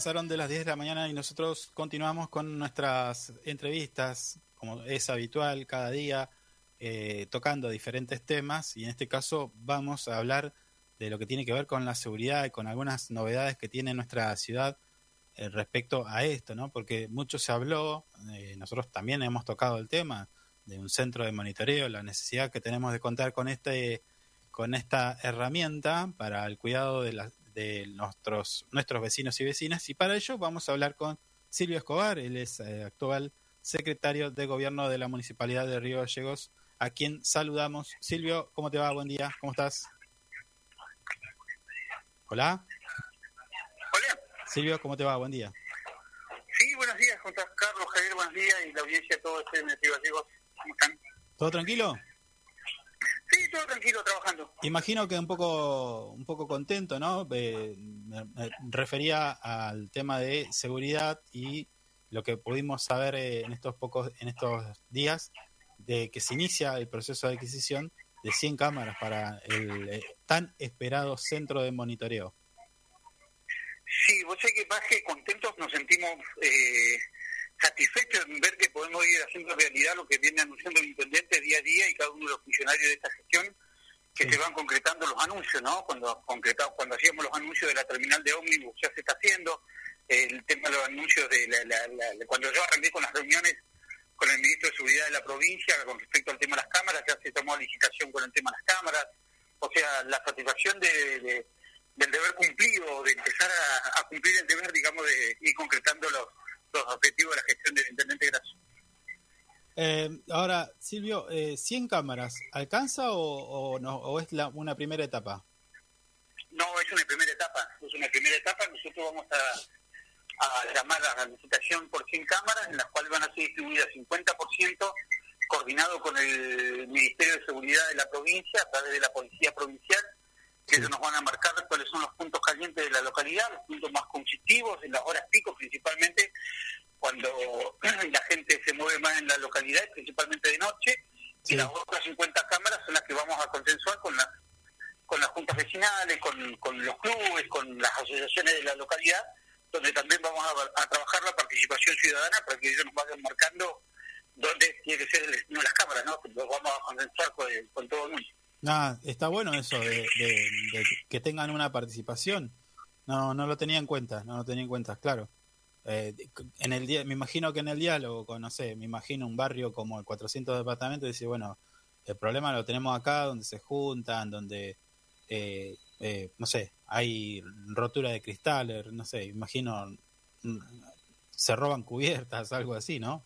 B: Pasaron de las 10 de la mañana y nosotros continuamos con nuestras entrevistas, como es habitual cada día, eh, tocando diferentes temas y en este caso vamos a hablar de lo que tiene que ver con la seguridad y con algunas novedades que tiene nuestra ciudad eh, respecto a esto, ¿no? Porque mucho se habló, eh, nosotros también hemos tocado el tema de un centro de monitoreo, la necesidad que tenemos de contar con este con esta herramienta para el cuidado de, la- de nuestros, nuestros vecinos y vecinas. Y para ello vamos a hablar con Silvio Escobar, él es eh, actual secretario de Gobierno de la Municipalidad de Río Gallegos, a quien saludamos. Silvio, ¿cómo te va? Buen día, ¿cómo estás? Hola.
F: Hola.
B: Silvio, ¿cómo te va? Buen día.
F: Sí, buenos días, ¿cómo estás, Carlos, Javier? Buenos días y la audiencia, todos ustedes, mis amigos gallegos, ¿cómo están?
B: ¿Todo tranquilo?
F: Sí, todo tranquilo, trabajando.
B: Imagino que un poco, un poco contento, ¿no? Eh, me, me refería al tema de seguridad y lo que pudimos saber eh, en estos pocos, en estos días de que se inicia el proceso de adquisición de 100 cámaras para el eh, tan esperado centro de monitoreo.
F: Sí, vos sabés que más que contentos nos sentimos eh, satisfechos en ver que podemos ir haciendo realidad lo que viene anunciando el intendente día a día y cada uno de los funcionarios de esta gestión que se van concretando los anuncios, ¿no? Cuando concretado, cuando hacíamos los anuncios de la terminal de ómnibus ya se está haciendo, el tema de los anuncios de la, la- la- la- cuando yo arranqué con las reuniones con el ministro de Seguridad de la provincia con respecto al tema de las cámaras, ya se tomó licitación con el tema de las cámaras, o sea, la satisfacción de, de- del deber cumplido, de empezar a, a cumplir el deber, digamos, de ir concretando los, los objetivos de la gestión del intendente Grasso.
B: Eh, ahora, Silvio, eh, ¿100 cámaras alcanza o, o no, o es la, una primera etapa?
F: No, es una primera etapa, es una primera etapa, nosotros vamos a, a llamar a la licitación por 100 cámaras, en las cuales van a ser distribuidas 50%, coordinado con el Ministerio de Seguridad de la provincia, a través de la Policía Provincial, que ellos nos van a marcar cuáles son los puntos calientes de la localidad, los puntos más conflictivos, en las horas pico principalmente, cuando la gente se mueve más en la localidad, principalmente de noche,
B: Sí.
F: y las otras 50 cámaras son las que vamos a consensuar con las con las juntas vecinales, con, con los clubes, con las asociaciones de la localidad, donde también vamos a, a trabajar la participación ciudadana para que ellos nos vayan marcando dónde tiene que ser el destino de las cámaras, ¿no? Lo vamos a consensuar con, con todo el mundo.
B: Ah, está bueno eso de, de- de que tengan una participación. No, no lo tenía en cuenta, no lo tenía en cuenta, claro. Eh, en el día, me imagino que en el diálogo, con, no sé, me imagino un barrio como el 400 departamentos, dice, bueno, el problema lo tenemos acá, donde se juntan, donde, eh, eh, no sé, hay rotura de cristales, no sé, imagino, mm, se roban cubiertas, algo así, ¿no?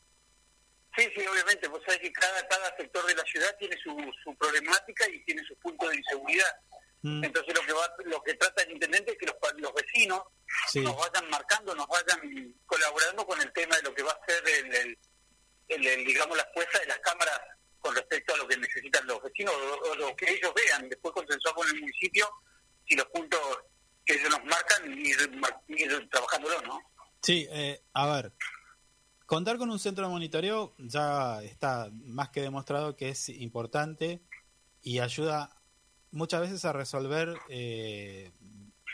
F: Sí, sí, obviamente. Vos sabés que cada, cada sector de la ciudad tiene su, su problemática y tiene sus puntos de inseguridad.
B: Mm,
F: Entonces lo que va, lo que trata el intendente es que los, los vecinos
B: sí,
F: nos vayan marcando, nos vayan colaborando con el tema de lo que va a ser el, el- el- el, digamos las puestas de las cámaras con respecto a lo que necesitan los vecinos o, o lo que ellos vean. Después consensuar con el municipio si los puntos que ellos nos marcan ir, mar- ir trabajándolo, ¿no?
B: Sí, eh, a ver, contar con un centro de monitoreo ya está más que demostrado que es importante y ayuda muchas veces a resolver eh,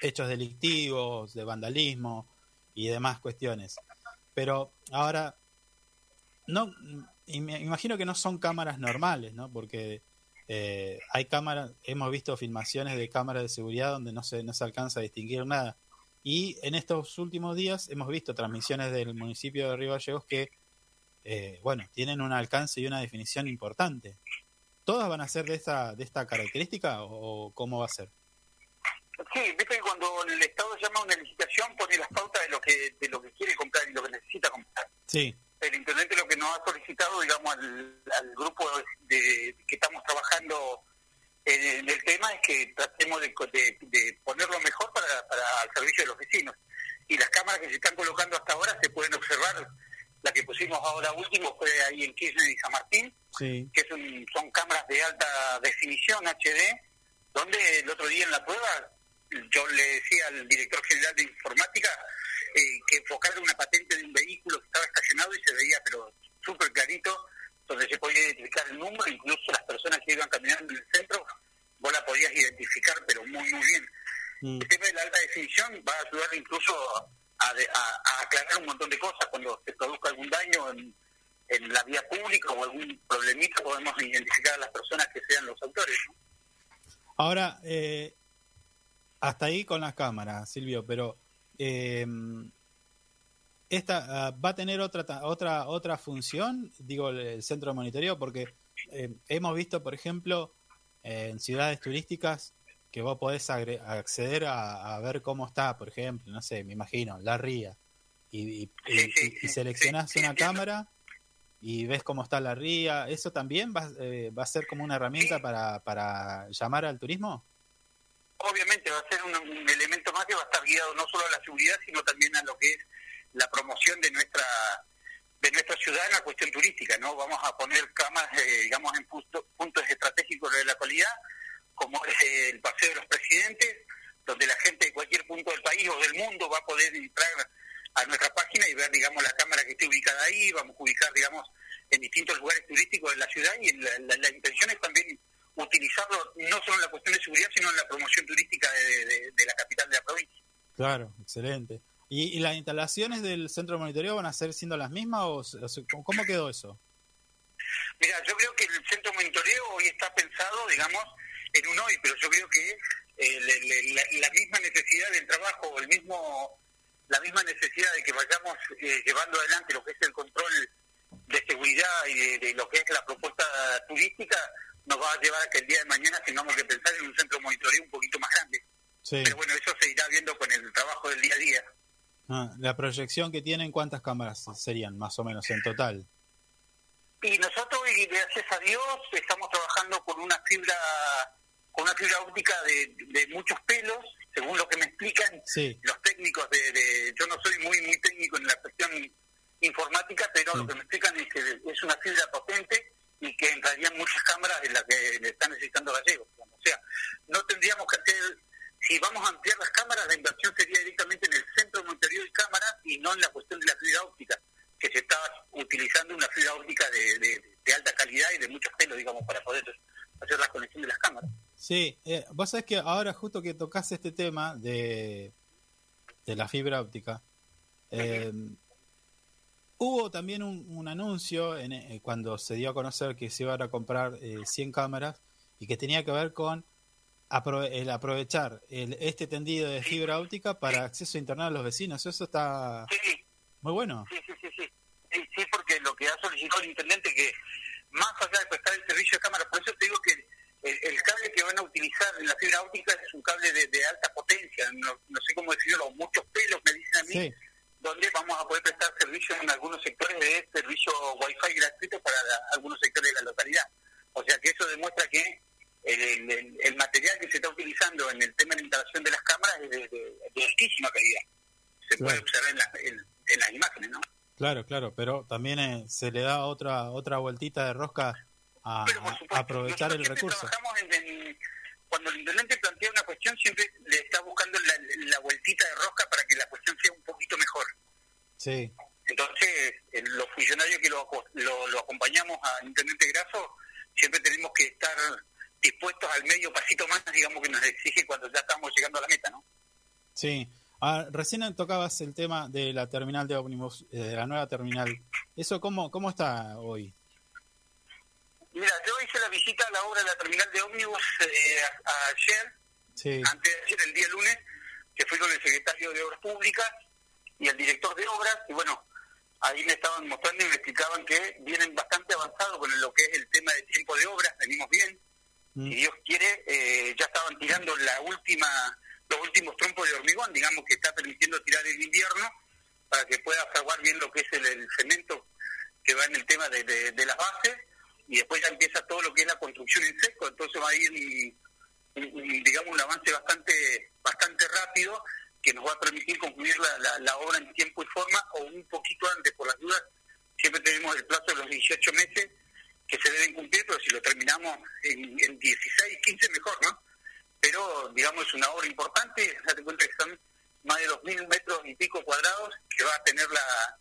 B: hechos delictivos, de vandalismo y demás cuestiones. Pero ahora, no, me imagino que no son cámaras normales, ¿no? Porque eh, hay cámaras, hemos visto filmaciones de cámaras de seguridad donde no se, no se alcanza a distinguir nada. Y en estos últimos días hemos visto transmisiones del municipio de Río Gallegos que, eh, bueno, tienen un alcance y una definición importante. ¿Todas van a ser de esta, de esta característica o cómo va a ser?
F: Sí, viste que cuando el Estado llama a una licitación pone las pautas de lo que de lo que quiere comprar y lo que necesita comprar.
B: Sí,
F: el intendente lo que nos ha solicitado, digamos, al, al grupo de, que estamos trabajando el tema es que tratemos de, de- de ponerlo mejor para, para el servicio de los vecinos. Y las cámaras que se están colocando hasta ahora se pueden observar. La que pusimos ahora último fue ahí en Kirchner y San Martín,
B: sí,
F: que es un- son cámaras de alta definición HD, donde el otro día en la prueba yo le decía al director general de informática eh, que enfocara una patente de un vehículo que estaba estacionado y se veía pero súper clarito, donde se podía identificar el número, incluso las personas que iban caminando en el podías identificar pero muy muy bien.
B: mm,
F: El tema de la alta definición va a ayudar incluso a, de- a- a aclarar un montón de cosas. Cuando se produzca algún daño en, en la vía pública o algún problemita, podemos identificar a las personas que sean los autores. ¿no?
B: Ahora, eh, hasta ahí con las cámaras, Silvio, pero eh, esta ah, va a tener otra otra otra función, digo, el, centro de monitoreo, porque eh, hemos visto, por ejemplo, en ciudades turísticas que vos podés acceder a, a ver cómo está, por ejemplo, no sé, me imagino, la ría, y, y, y-
F: Sí, sí,
B: y- y
F: sí,
B: seleccionás
F: sí,
B: una cámara y ves cómo está la ría, ¿eso también va, eh, va a ser como una herramienta para, para llamar al turismo?
F: Obviamente va a ser un, un elemento más que va a estar guiado no solo a la seguridad, sino también a lo que es la promoción de nuestra de nuestra ciudad en la cuestión turística, ¿no? Vamos a poner cámaras, eh, digamos, en punto- puntos estratégicos de la localidad, como es el Paseo de los Presidentes, donde la gente de cualquier punto del país o del mundo va a poder entrar a nuestra página y ver, digamos, la cámara que esté ubicada ahí, vamos a ubicar, digamos, en distintos lugares turísticos de la ciudad y la, intención es también utilizarlo no solo en la cuestión de seguridad, sino en la promoción turística de la capital de la provincia.
B: Claro, excelente. ¿Y, y las instalaciones del centro de monitoreo van a ser siendo las mismas o, cómo- cómo quedó eso?
F: Mira, yo creo que el centro de monitoreo hoy está pensado, digamos, en un hoy, pero yo creo que eh, le- le- la, la misma necesidad del trabajo, el mismo la misma necesidad de que vayamos eh, llevando adelante lo que es el control de seguridad y de, de lo que es la propuesta turística, nos va a llevar a que el día de mañana tengamos que pensar en un centro de monitoreo un poquito más grande.
B: Sí.
F: Pero bueno, eso se irá viendo con el trabajo del día a día.
B: Ah, la proyección que tienen, ¿cuántas cámaras serían más o menos en total?
F: Y nosotros, y gracias a Dios, estamos trabajando con una fibra con una fibra óptica de, de muchos pelos, según lo que me explican
B: Sí.
F: los técnicos de, de- yo no soy muy muy técnico en la cuestión informática, pero lo que me explican es que es una fibra potente y que entrarían muchas cámaras de las que le están necesitando gallegos. O sea, no tendríamos que hacer, si vamos a ampliar las cámaras, la inversión sería directamente en el centro de monitoreo y cámaras y no en la cuestión de la fibra óptica, que se está utilizando una fibra óptica de, de- de alta calidad y de muchos pelos, digamos, para poder hacer la conexión de las cámaras.
B: Sí, eh, vos sabés que ahora justo que tocas este tema de, de la fibra óptica, eh, hubo también un, un anuncio en, eh, cuando se dio a conocer que se iban a comprar eh, 100 cámaras y que tenía que ver con el aprovechar el, este tendido de fibra óptica para acceso a internet a los vecinos. Eso está
F: Sí,
B: muy bueno.
F: Sí, sí, sí, sí. Sí, sí, porque lo que ha solicitado el intendente que más allá de prestar el servicio de cámara, por eso te digo que el, el cable que van a utilizar en la fibra óptica es un cable de, de alta potencia, no, no sé cómo decirlo, muchos pelos me dicen a mí,
B: Sí,
F: donde vamos a poder prestar servicio en algunos sectores de servicio Wi-Fi gratuito para la- algunos sectores de la localidad. O sea que eso demuestra que el, el- el- el material que se está utilizando en el tema de la instalación de las cámaras es de, de- de altísima calidad. Se puede observar en, las- en- en las imágenes, ¿no?
B: claro, claro, pero también eh, se le da otra otra vueltita de rosca a, aprovechar el recurso.
F: trabajamos en- cuando el intendente plantea una cuestión, siempre le está buscando la, la vueltita de rosca para que la cuestión sea un poquito mejor.
B: Sí,
F: Entonces, eh, los funcionarios que lo, lo, lo acompañamos al intendente Graso, siempre tenemos que estar dispuestos al medio pasito más, digamos, que nos exige cuando ya estamos llegando a la meta, ¿no?
B: Sí. Ah, recién tocabas el tema de la terminal de ómnibus, eh, de la nueva terminal. ¿Eso cómo, cómo está hoy?
F: Mira, yo hice la visita a la obra de la terminal de ómnibus eh, a- a ayer,
B: Sí,
F: antes de ayer, el día lunes, que fui con el secretario de Obras Públicas y el director de obras, y bueno, ahí me estaban mostrando y me explicaban que vienen bastante avanzados con lo que es el tema de tiempo de obras, venimos bien,
B: Mm.
F: si Dios quiere, eh, ya estaban tirando la última, los últimos trompos de hormigón, digamos que está permitiendo tirar el invierno para que pueda fraguar bien lo que es el, cemento que va en el tema de, de- de las bases y después ya empieza todo lo que es la construcción en seco, entonces va a ir un, un- un, digamos un avance bastante bastante rápido que nos va a permitir concluir la, la, la obra en tiempo y forma o un poquito antes por las dudas siempre tenemos el plazo de los 18 meses que se deben cumplir pero si lo terminamos en, en 16, 15 mejor, ¿no? Pero digamos es una obra importante, date cuenta que son más de 2.000 metros y pico cuadrados que va a tener la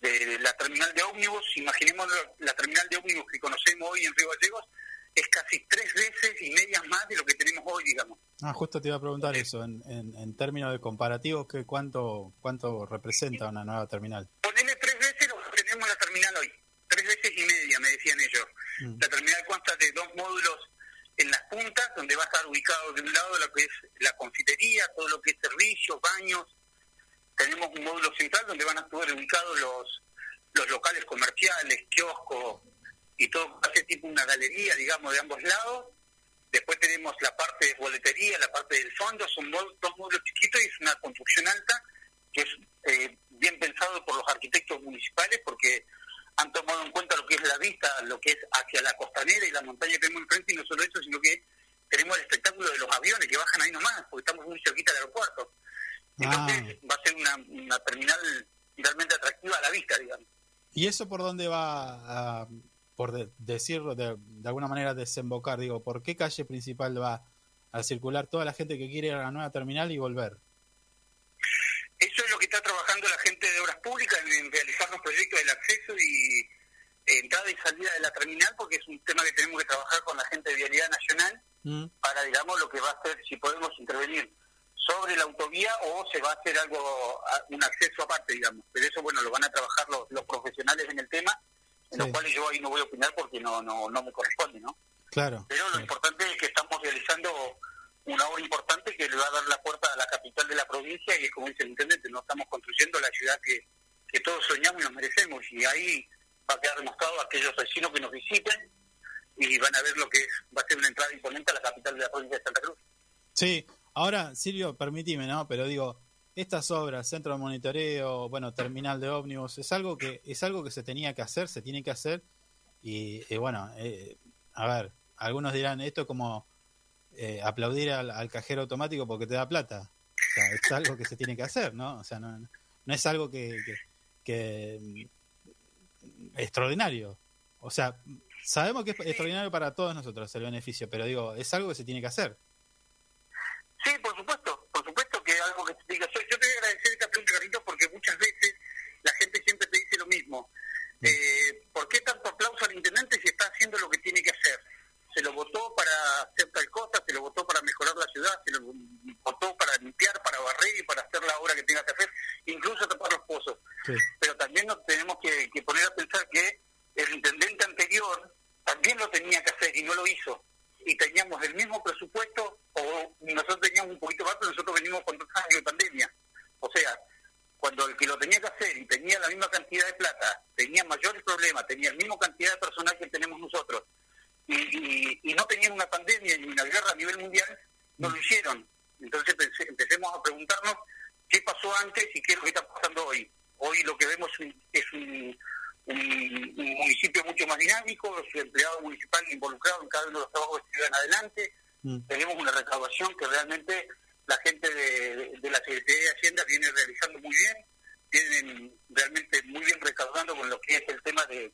F: de la terminal de ómnibus, imaginemos la, terminal de ómnibus que conocemos hoy en Río Gallegos, es casi tres veces y medias más de lo que tenemos hoy, digamos.
B: Ah, justo te iba a preguntar eso, en, en, en términos de comparativos, ¿qué, cuánto, ¿cuánto representa una nueva terminal?
F: Ponele tres veces lo que tenemos en la terminal hoy, tres veces y media, me decían ellos.
B: Mm.
F: La terminal consta de dos módulos en las puntas, donde va a estar ubicado de un lado lo que es la confitería, todo lo que es servicios, baños. Tenemos un módulo central donde van a estar ubicados los, los locales comerciales, kioscos y todo, hace tipo una galería, digamos, de ambos lados. Después tenemos la parte de boletería, la parte del fondo, son dos módulos chiquitos y es una construcción alta que es eh, bien pensado por los arquitectos municipales porque han tomado en cuenta lo que es la vista, lo que es hacia la costanera y la montaña que tenemos enfrente, y no solo eso, sino que tenemos el espectáculo de los aviones que bajan ahí nomás, porque estamos muy cerquita del aeropuerto. Entonces va a ser una, una terminal realmente atractiva a la vista, digamos.
B: ¿Y eso por dónde va, a, por de- decirlo de, de alguna manera, desembocar? Digo, ¿por qué calle principal va a circular toda la gente que quiere ir a la nueva terminal y volver?
F: Eso es lo que está trabajando la gente de Obras Públicas en, realizar los proyectos del acceso y eh, entrar salida de la terminal porque es un tema que tenemos que trabajar con la gente de Vialidad Nacional
B: Mm,
F: para, digamos, lo que va a ser, si podemos intervenir sobre la autovía o se va a hacer algo, un acceso aparte, digamos. Pero eso, bueno, lo van a trabajar los, los profesionales en el tema, en
B: Sí.
F: los cuales yo ahí no voy a opinar porque no, no, no me corresponde, ¿no?
B: Claro.
F: Pero lo importante es que estamos realizando una obra importante que le va a dar la puerta a la capital de la provincia y es como dice el intendente, no estamos construyendo la ciudad que, que todos soñamos y nos merecemos y ahí va a quedar demostrado a aquellos vecinos que nos visiten y van a ver lo que es, va a ser una entrada imponente a la capital de la provincia de Santa Cruz.
B: Sí, ahora, Silvio, permitime, ¿no? Pero digo, estas obras, centro de monitoreo, bueno, terminal de ómnibus, es algo que es algo que se tenía que hacer, se tiene que hacer y, y bueno, eh, a ver, algunos dirán esto es como eh, aplaudir al, al cajero automático porque te da plata. O sea, es algo que se tiene que hacer, ¿no? O sea, no, no es algo que, que, que, mm, extraordinario. O sea, sabemos que es extraordinario para todos nosotros el beneficio, pero digo, es algo que se tiene que hacer.
F: Sí, por supuesto, por supuesto que es algo que se tiene que hacer. Yo te voy a agradecer esta pregunta, Carlitos, porque muchas veces la gente siempre te dice lo mismo. Eh, ¿Por qué tanto aplauso al intendente si está haciendo lo que tiene que hacer? Se lo votó para hacer tal cosa, se lo votó para mejorar la ciudad, se lo votó para limpiar, para barrer y para hacer la obra que tenga que hacer, incluso tapar los pozos.
B: Sí.
F: Pero también nos tenemos que, que poner a pensar que el intendente anterior también lo tenía que hacer y no lo hizo. Y teníamos el mismo presupuesto, o nosotros teníamos un poquito más, pero nosotros venimos con dos años de pandemia. O sea, cuando el que lo tenía que hacer y tenía la misma cantidad de plata, tenía mayores problemas, tenía la misma cantidad de personal que tenemos nosotros, y, y, y no tenían una pandemia ni una guerra a nivel mundial, no lo hicieron. Entonces empecemos a preguntarnos qué pasó antes y qué es lo que está pasando hoy. Hoy lo que vemos es un- un, un- un municipio mucho más dinámico, su empleado municipal involucrado en cada uno de los trabajos que llevan adelante,
B: Mm.
F: tenemos una recaudación que realmente la gente de, de la Secretaría de Hacienda viene realizando muy bien, vienen realmente muy bien recaudando con lo que es el tema de,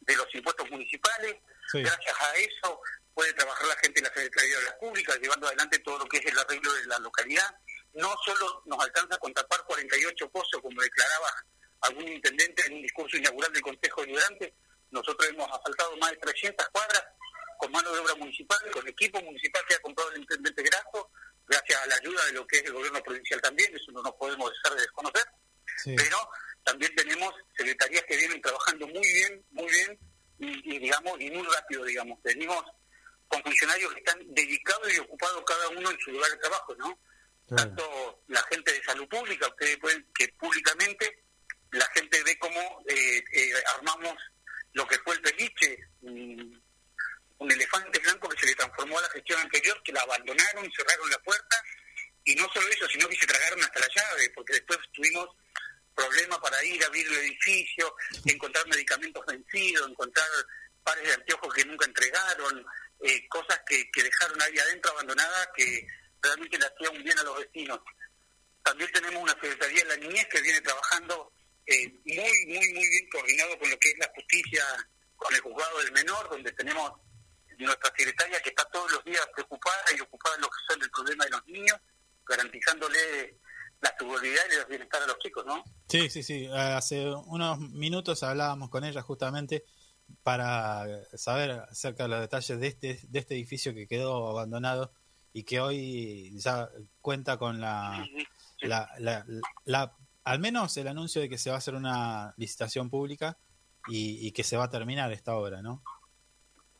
F: de los impuestos municipales.
B: Sí.
F: Gracias a eso puede trabajar la gente de la Secretaría de las Públicas, llevando adelante todo lo que es el arreglo de la localidad. No solo nos alcanza con tapar 48 pozos, como declaraba algún intendente en un discurso inaugural del Consejo Deliberante, nosotros hemos asfaltado más de 300 cuadras con mano de obra municipal, con equipo municipal que ha comprado el intendente Grasso, gracias a la ayuda de lo que es el gobierno provincial también, eso no nos podemos dejar de desconocer
B: Sí.
F: pero también tenemos secretarías que vienen trabajando muy bien, muy bien y, y, digamos y muy rápido, digamos. Venimos con funcionarios que están dedicados y ocupados cada uno en su lugar de trabajo, ¿no?
B: Claro.
F: Tanto la gente de salud pública, ustedes pueden que públicamente la gente ve cómo eh, eh, armamos lo que fue el peliche, un, un elefante blanco que se le transformó a la gestión anterior, que la abandonaron, cerraron la puerta y no solo eso, sino que se tragaron hasta la llave, porque después tuvimos problemas para ir a abrir el edificio, encontrar medicamentos vencidos, encontrar pares de anteojos que nunca entregaron, eh, cosas que, que dejaron ahí adentro abandonadas que realmente le hacían un bien a los vecinos. También tenemos una Secretaría de la Niñez que viene trabajando eh, muy, muy, muy bien coordinado con lo que es la justicia, con el juzgado del menor, donde tenemos nuestra secretaria que está todos los días preocupada y ocupada en lo que son el problema de los niños, garantizándole la seguridad y el bienestar a los chicos, ¿no?
B: Sí, sí, sí. Hace unos minutos hablábamos con ella justamente para saber acerca de los detalles de este, de este edificio que quedó abandonado y que hoy ya cuenta con la, la, la, la- al menos el anuncio de que se va a hacer una licitación pública y, y que se va a terminar esta obra, ¿no?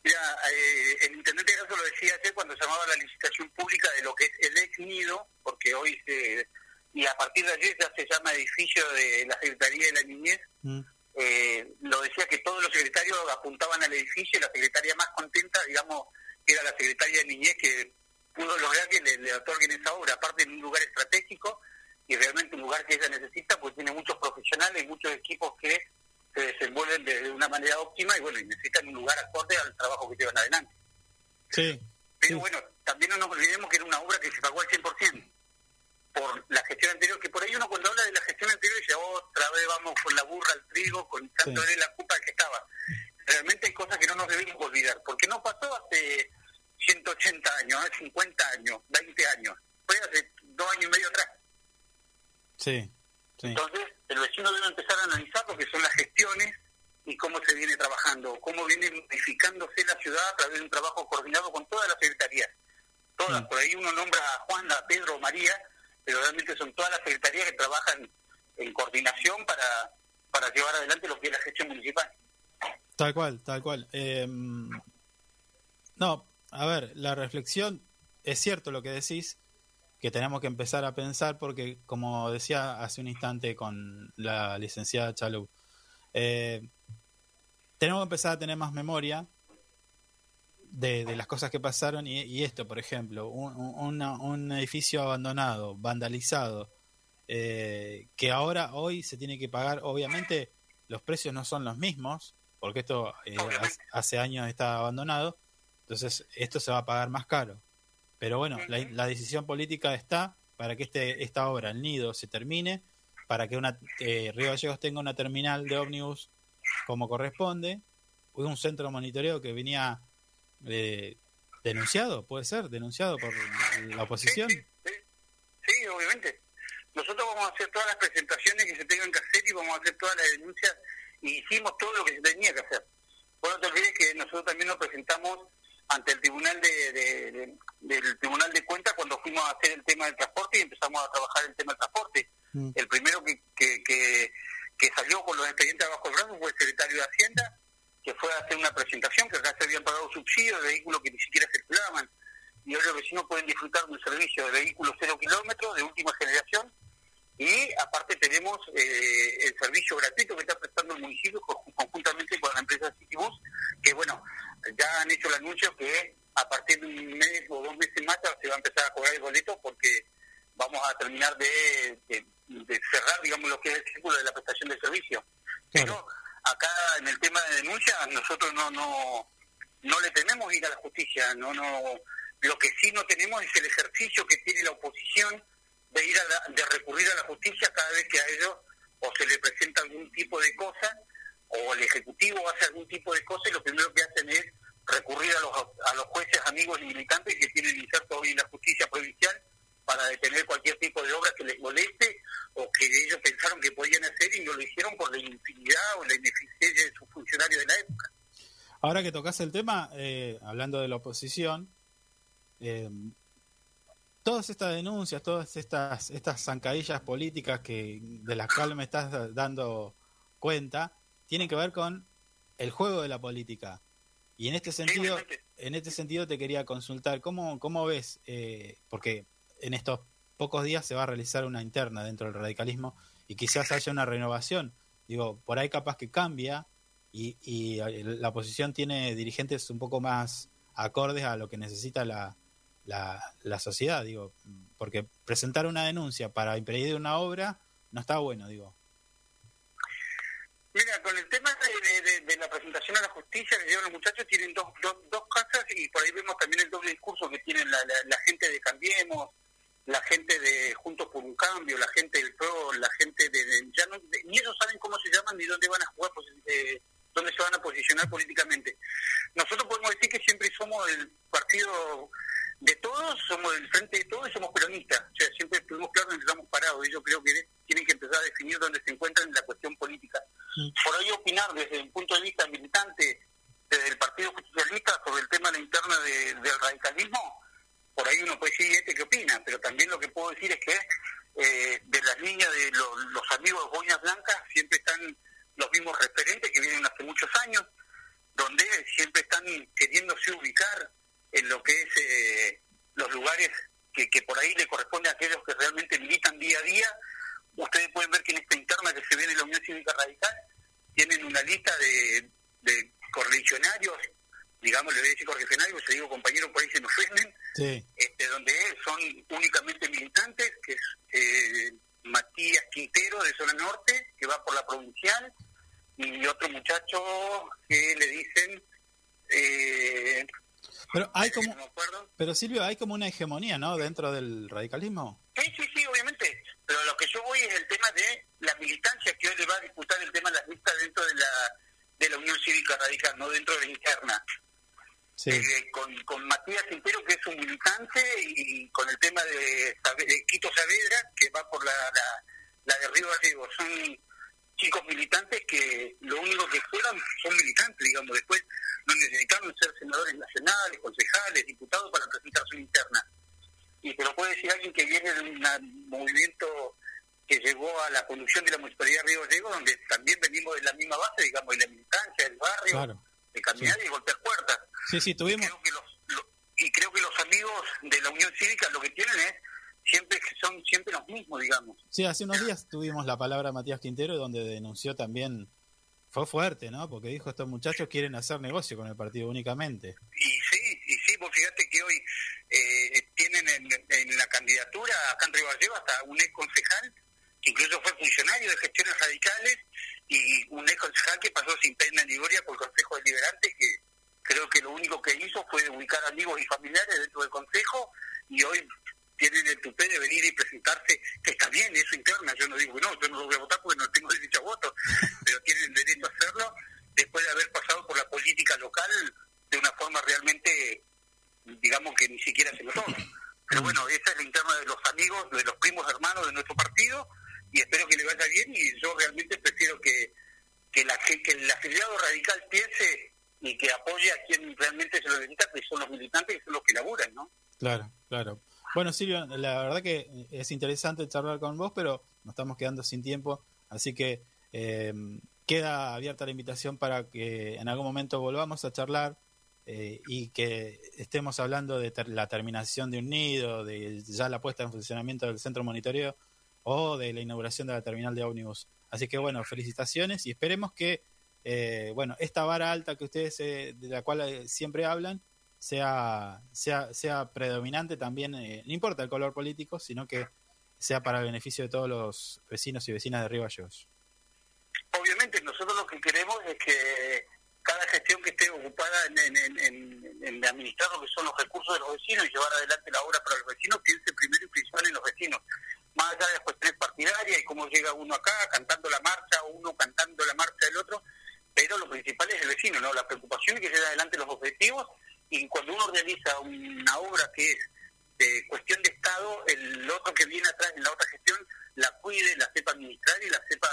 F: Mira, eh, el intendente Grasso lo decía ayer cuando llamaba la licitación pública de lo que es el ex nido, porque hoy se. Y a partir de ayer ya se llama edificio de la Secretaría de la Niñez.
B: Mm,
F: Eh, lo decía que todos los secretarios apuntaban al edificio y la secretaria más contenta, digamos, era la secretaria de Niñez que pudo lograr que le, le otorguen esa obra, aparte en un lugar estratégico y realmente un lugar que ella necesita, pues tiene muchos profesionales, muchos equipos que se desenvuelven de, de una manera óptima y bueno, y necesitan un lugar acorde al trabajo que llevan adelante.
B: Sí,
F: Pero
B: Sí.
F: bueno, también no nos olvidemos que era una obra que se pagó al 100% por la gestión anterior, que por ahí uno cuando habla de la gestión anterior dice, otra vez vamos con la burra al trigo, con tanto
B: Sí.
F: de la culpa que estaba. Realmente hay cosas que no nos debemos olvidar, porque no pasó hace 180 años, hace 50 años, 20 años, fue hace dos años y medio atrás.
B: sí, sí.
F: Entonces, el vecino debe empezar a analizar lo que son las gestiones y cómo se viene trabajando, cómo viene modificándose la ciudad a través de un trabajo coordinado con todas las secretarías. Todas, por ahí uno nombra a Juan, a Pedro, María, pero realmente son todas las secretarías que trabajan en coordinación para, para llevar adelante lo que es la gestión municipal.
B: Tal cual, tal cual. Eh, no, a ver, la reflexión es cierto lo que decís, que tenemos que empezar a pensar porque, como decía hace un instante con la licenciada Chalou, eh, tenemos que empezar a tener más memoria de, de las cosas que pasaron y, y esto, por ejemplo, un, un- una- un edificio abandonado, vandalizado, eh, que ahora, hoy se tiene que pagar, obviamente los precios no son los mismos, porque esto eh, hace- años está abandonado, entonces esto se va a pagar más caro. Pero bueno, la, la decisión política está para que este esta obra, el nido, se termine, para que una eh, Río Gallegos tenga una terminal de ómnibus como corresponde, Hubo un centro de monitoreo que venía eh, denunciado, puede ser, denunciado por la oposición.
F: Sí, obviamente. Nosotros vamos a hacer todas las presentaciones que se tengan que hacer y vamos a hacer todas las denuncias y hicimos todo lo que se tenía que hacer. Vos no te olvides que nosotros también nos presentamos ante el Tribunal de, de- de- del Tribunal de Cuentas cuando fuimos a hacer el tema del transporte y empezamos a trabajar el tema del transporte.
B: Mm.
F: El primero que, que, que, que salió con los expedientes bajo el brazo fue el secretario de Hacienda, que fue a hacer una presentación que acá se habían pagado subsidios de vehículos que ni siquiera circulaban y hoy los vecinos pueden disfrutar de un servicio de vehículos cero kilómetros de última generación y aparte tenemos eh, el servicio gratuito que está prestando el municipio co- conjuntamente con la empresa Citibus, que bueno, ya han hecho el anuncio que a partir de un mes o dos meses más se va a empezar a cobrar el boleto porque vamos a de, de, de cerrar, digamos, lo que es el círculo de la prestación de servicio. Pero acá en el tema de denuncia nosotros no no no le tememos ir a la justicia, no no lo que sí no tenemos es el ejercicio que tiene la oposición de ir a la- de recurrir a la justicia cada vez que a ellos o se le presenta algún tipo de cosa o el ejecutivo hace algún tipo de cosa y lo primero que hacen es recurrir a los a los jueces amigos y militantes que tienen inserto hoy en la justicia provincial para detener cualquier tipo de obra que les moleste o que ellos pensaron que podían hacer y no lo hicieron por la infinidad o la ineficiencia de sus funcionarios de la época.
B: Ahora que tocas el tema, eh, hablando de la oposición, eh, todas estas denuncias, todas estas estas zancadillas políticas que de las cuales me estás da- dando cuenta, tienen que ver con el juego de la política. Y en este sentido, en este sentido te quería consultar cómo cómo ves, eh, porque en estos pocos días se va a realizar una interna dentro del radicalismo y quizás haya una renovación. Digo, por ahí capaz que cambia y, y la oposición tiene dirigentes un poco más acordes a lo que necesita la, la, la sociedad, digo, porque presentar una denuncia para impedir una obra no está bueno, digo.
F: Mira, con el tema de, la presentación a la justicia que llevan los muchachos, tienen dos, dos, dos casas y por ahí vemos también el doble discurso que tienen la, la- la gente de Cambiemos, la gente de Juntos por un Cambio, la gente del PRO, la gente de... de- ya no, de- ni ellos saben cómo se llaman ni dónde van a jugar, posi- eh, dónde se van a posicionar políticamente. Nosotros podemos decir que siempre somos el partido de todos, somos el frente de todos y somos peronistas. O sea, siempre estuvimos claros que estamos parados. Y yo creo que tienen que empezar a definir dónde se encuentran en la cuestión política. Por ahí opinar desde un punto de vista militante desde el Partido Justicialista sobre el tema de la interna de- del radicalismo, por ahí uno puede decir, ¿y este qué opina? Pero también lo que puedo decir es que eh, de las líneas de lo- los amigos de Boinas Blancas siempre están los mismos referentes que vienen hace muchos años, donde siempre están queriéndose ubicar en lo que es eh, los lugares que, que por ahí le corresponde a aquellos que realmente militan día a día. Ustedes pueden ver que en esta interna que se viene en la Unión Cívica Radical tienen una lista de, de correligionarios, digamos, le voy a decir correligionarios, se digo compañeros por ahí se me ofenden,
B: Sí.
F: este, donde son únicamente militantes, que es eh, Matías Quintero de Zona Norte, que va por la provincial, y otro muchacho que le dicen, eh,
B: Pero hay como,
F: no me acuerdo,
B: pero Silvio, hay como una hegemonía, ¿no? Dentro del radicalismo.
F: Sí, sí, sí, obviamente. Pero lo que yo voy es el tema de la militancia que hoy le va a disputar el tema de las listas dentro de la de la Unión Cívica Radical, no dentro de la interna.
B: Sí.
F: Eh, con, con Matías Quintero, que es un militante, y con el tema de, de Quito Saavedra, que va por la, la, la de Río Gallego. Son chicos militantes que lo único que fueran son militantes, digamos, después no necesitaron ser senadores nacionales, concejales, diputados para presentar su interna. Y te lo puede decir alguien que viene de un movimiento que llegó a la conducción de la Municipalidad de Río Gallegos, donde también venimos de la misma base, digamos, de la militancia, del barrio,
B: Claro.
F: De caminar y golpear puertas.
B: Sí, sí, tuvimos.
F: Creo que los- lo- y creo que los amigos de la Unión Cívica lo que tienen es siempre que son siempre los mismos, digamos.
B: Sí, hace unos días tuvimos la palabra de Matías Quintero, donde denunció también. Fue fuerte, ¿no? Porque dijo: estos muchachos quieren hacer negocio con el partido únicamente.
F: Y sí, y sí, vos fíjate que hoy eh, tienen en, en la candidatura acá en Río hasta un ex concejal, que incluso fue funcionario de gestiones radicales, y un ex concejal que pasó sin pena ni gloria por el Consejo Deliberante, que creo que lo único que hizo fue ubicar amigos y familiares dentro del Consejo, y hoy tienen el tupé de venir y presentarse, que está bien, es su interna, yo no digo no, yo no lo voy a votar porque no tengo derecho a voto, pero tienen derecho a hacerlo después de haber pasado por la política local de una forma realmente, digamos que ni siquiera se notó. Pero bueno, esa es la interna de los amigos, de los primos hermanos de nuestro partido, y espero que le vaya bien, y yo realmente prefiero que, que, la, que el afiliado radical piense y que apoye a quien realmente se lo necesita, que son los militantes, que son los que laburan, ¿no?
B: Claro, claro. Bueno, Silvio, la verdad que es interesante charlar con vos, pero nos estamos quedando sin tiempo, así que eh, queda abierta la invitación para que en algún momento volvamos a charlar eh, y que estemos hablando de ter- la terminación de un nido, de ya la puesta en funcionamiento del centro monitoreo o de la inauguración de la terminal de ómnibus. Así que bueno, felicitaciones y esperemos que eh, bueno esta vara alta que ustedes eh, de la cual eh, siempre hablan sea, sea, sea predominante también, eh, no importa el color político, sino que sea para el beneficio de todos los vecinos y vecinas de Río Gallegos.
F: Obviamente nosotros lo que queremos es que cada gestión que esté ocupada en, en, en, en- en administrar lo que son los recursos de los vecinos y llevar adelante la obra para los vecinos, piense primero y principal en los vecinos. Más allá de las cuestiones partidarias y cómo llega uno acá cantando la marcha, o uno cantando la marcha del otro, pero lo principal es el vecino, ¿no? La preocupación es que lleve adelante los objetivos y cuando uno realiza una obra que es de cuestión de Estado, el otro que viene atrás en la otra gestión la cuide, la sepa administrar y la sepa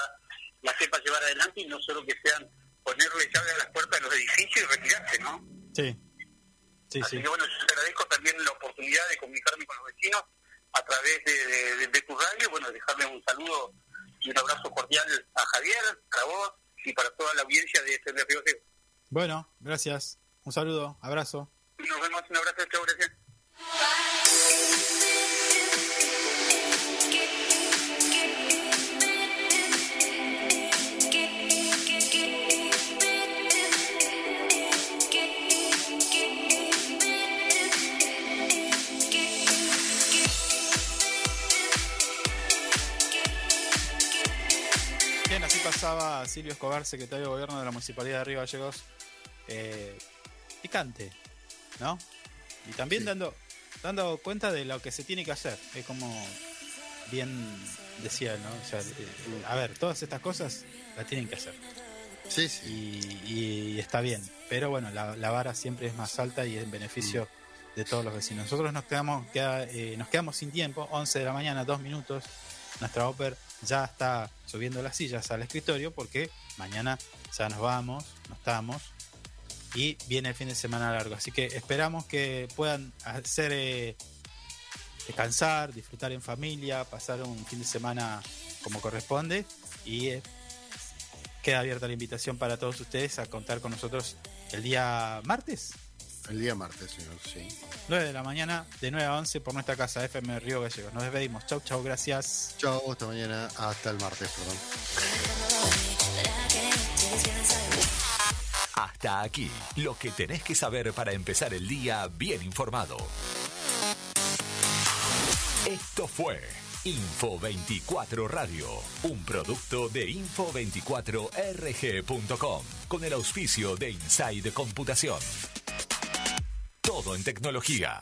F: la sepa llevar adelante y no solo que sean ponerle llave a las puertas de los edificios y retirarse, ¿no?
B: Sí, sí,
F: Así
B: sí.
F: que bueno, yo te agradezco también la oportunidad de comunicarme con los vecinos a través de, de- de- de tu radio, bueno, dejarle un saludo y un abrazo cordial a Javier, a vos y para toda la audiencia de FM Río.
B: Bueno, gracias. Un saludo, abrazo.
F: Nos vemos, un abrazo, chao, gracias.
B: Pasaba Silvio Escobar, secretario de Gobierno de la Municipalidad de Río Gallegos. Eh, picante, ¿no? Y también
C: Sí.
B: dando, dando cuenta de lo que se tiene que hacer. Es como bien decía ¿no? O sea, eh, a ver, todas estas cosas las tienen que hacer.
C: Sí, sí.
B: Y, y está bien. Pero bueno, la, la vara siempre es más alta y en beneficio de todos los vecinos. Nosotros nos quedamos, queda- eh, nos quedamos sin tiempo, 11 de la mañana, dos minutos. Nuestra Oper ya está subiendo las sillas al escritorio porque mañana ya nos vamos, no estamos y viene el fin de semana largo. Así que esperamos que puedan hacer eh, descansar, disfrutar en familia, pasar un fin de semana como corresponde y eh, queda abierta la invitación para todos ustedes a contar con nosotros el día martes,
C: El día martes, señor, sí.
B: 9 de la mañana, de 9 a 11 por nuestra casa FM Río Gallegos. Nos despedimos. Chau, chau, gracias.
C: Chao, hasta mañana, hasta el martes, perdón.
E: Hasta aquí, lo que tenés que saber para empezar el día bien informado. Esto fue Info 24 Radio, un producto de info24rg.com, con el auspicio de Inside Computación. Todo en tecnología.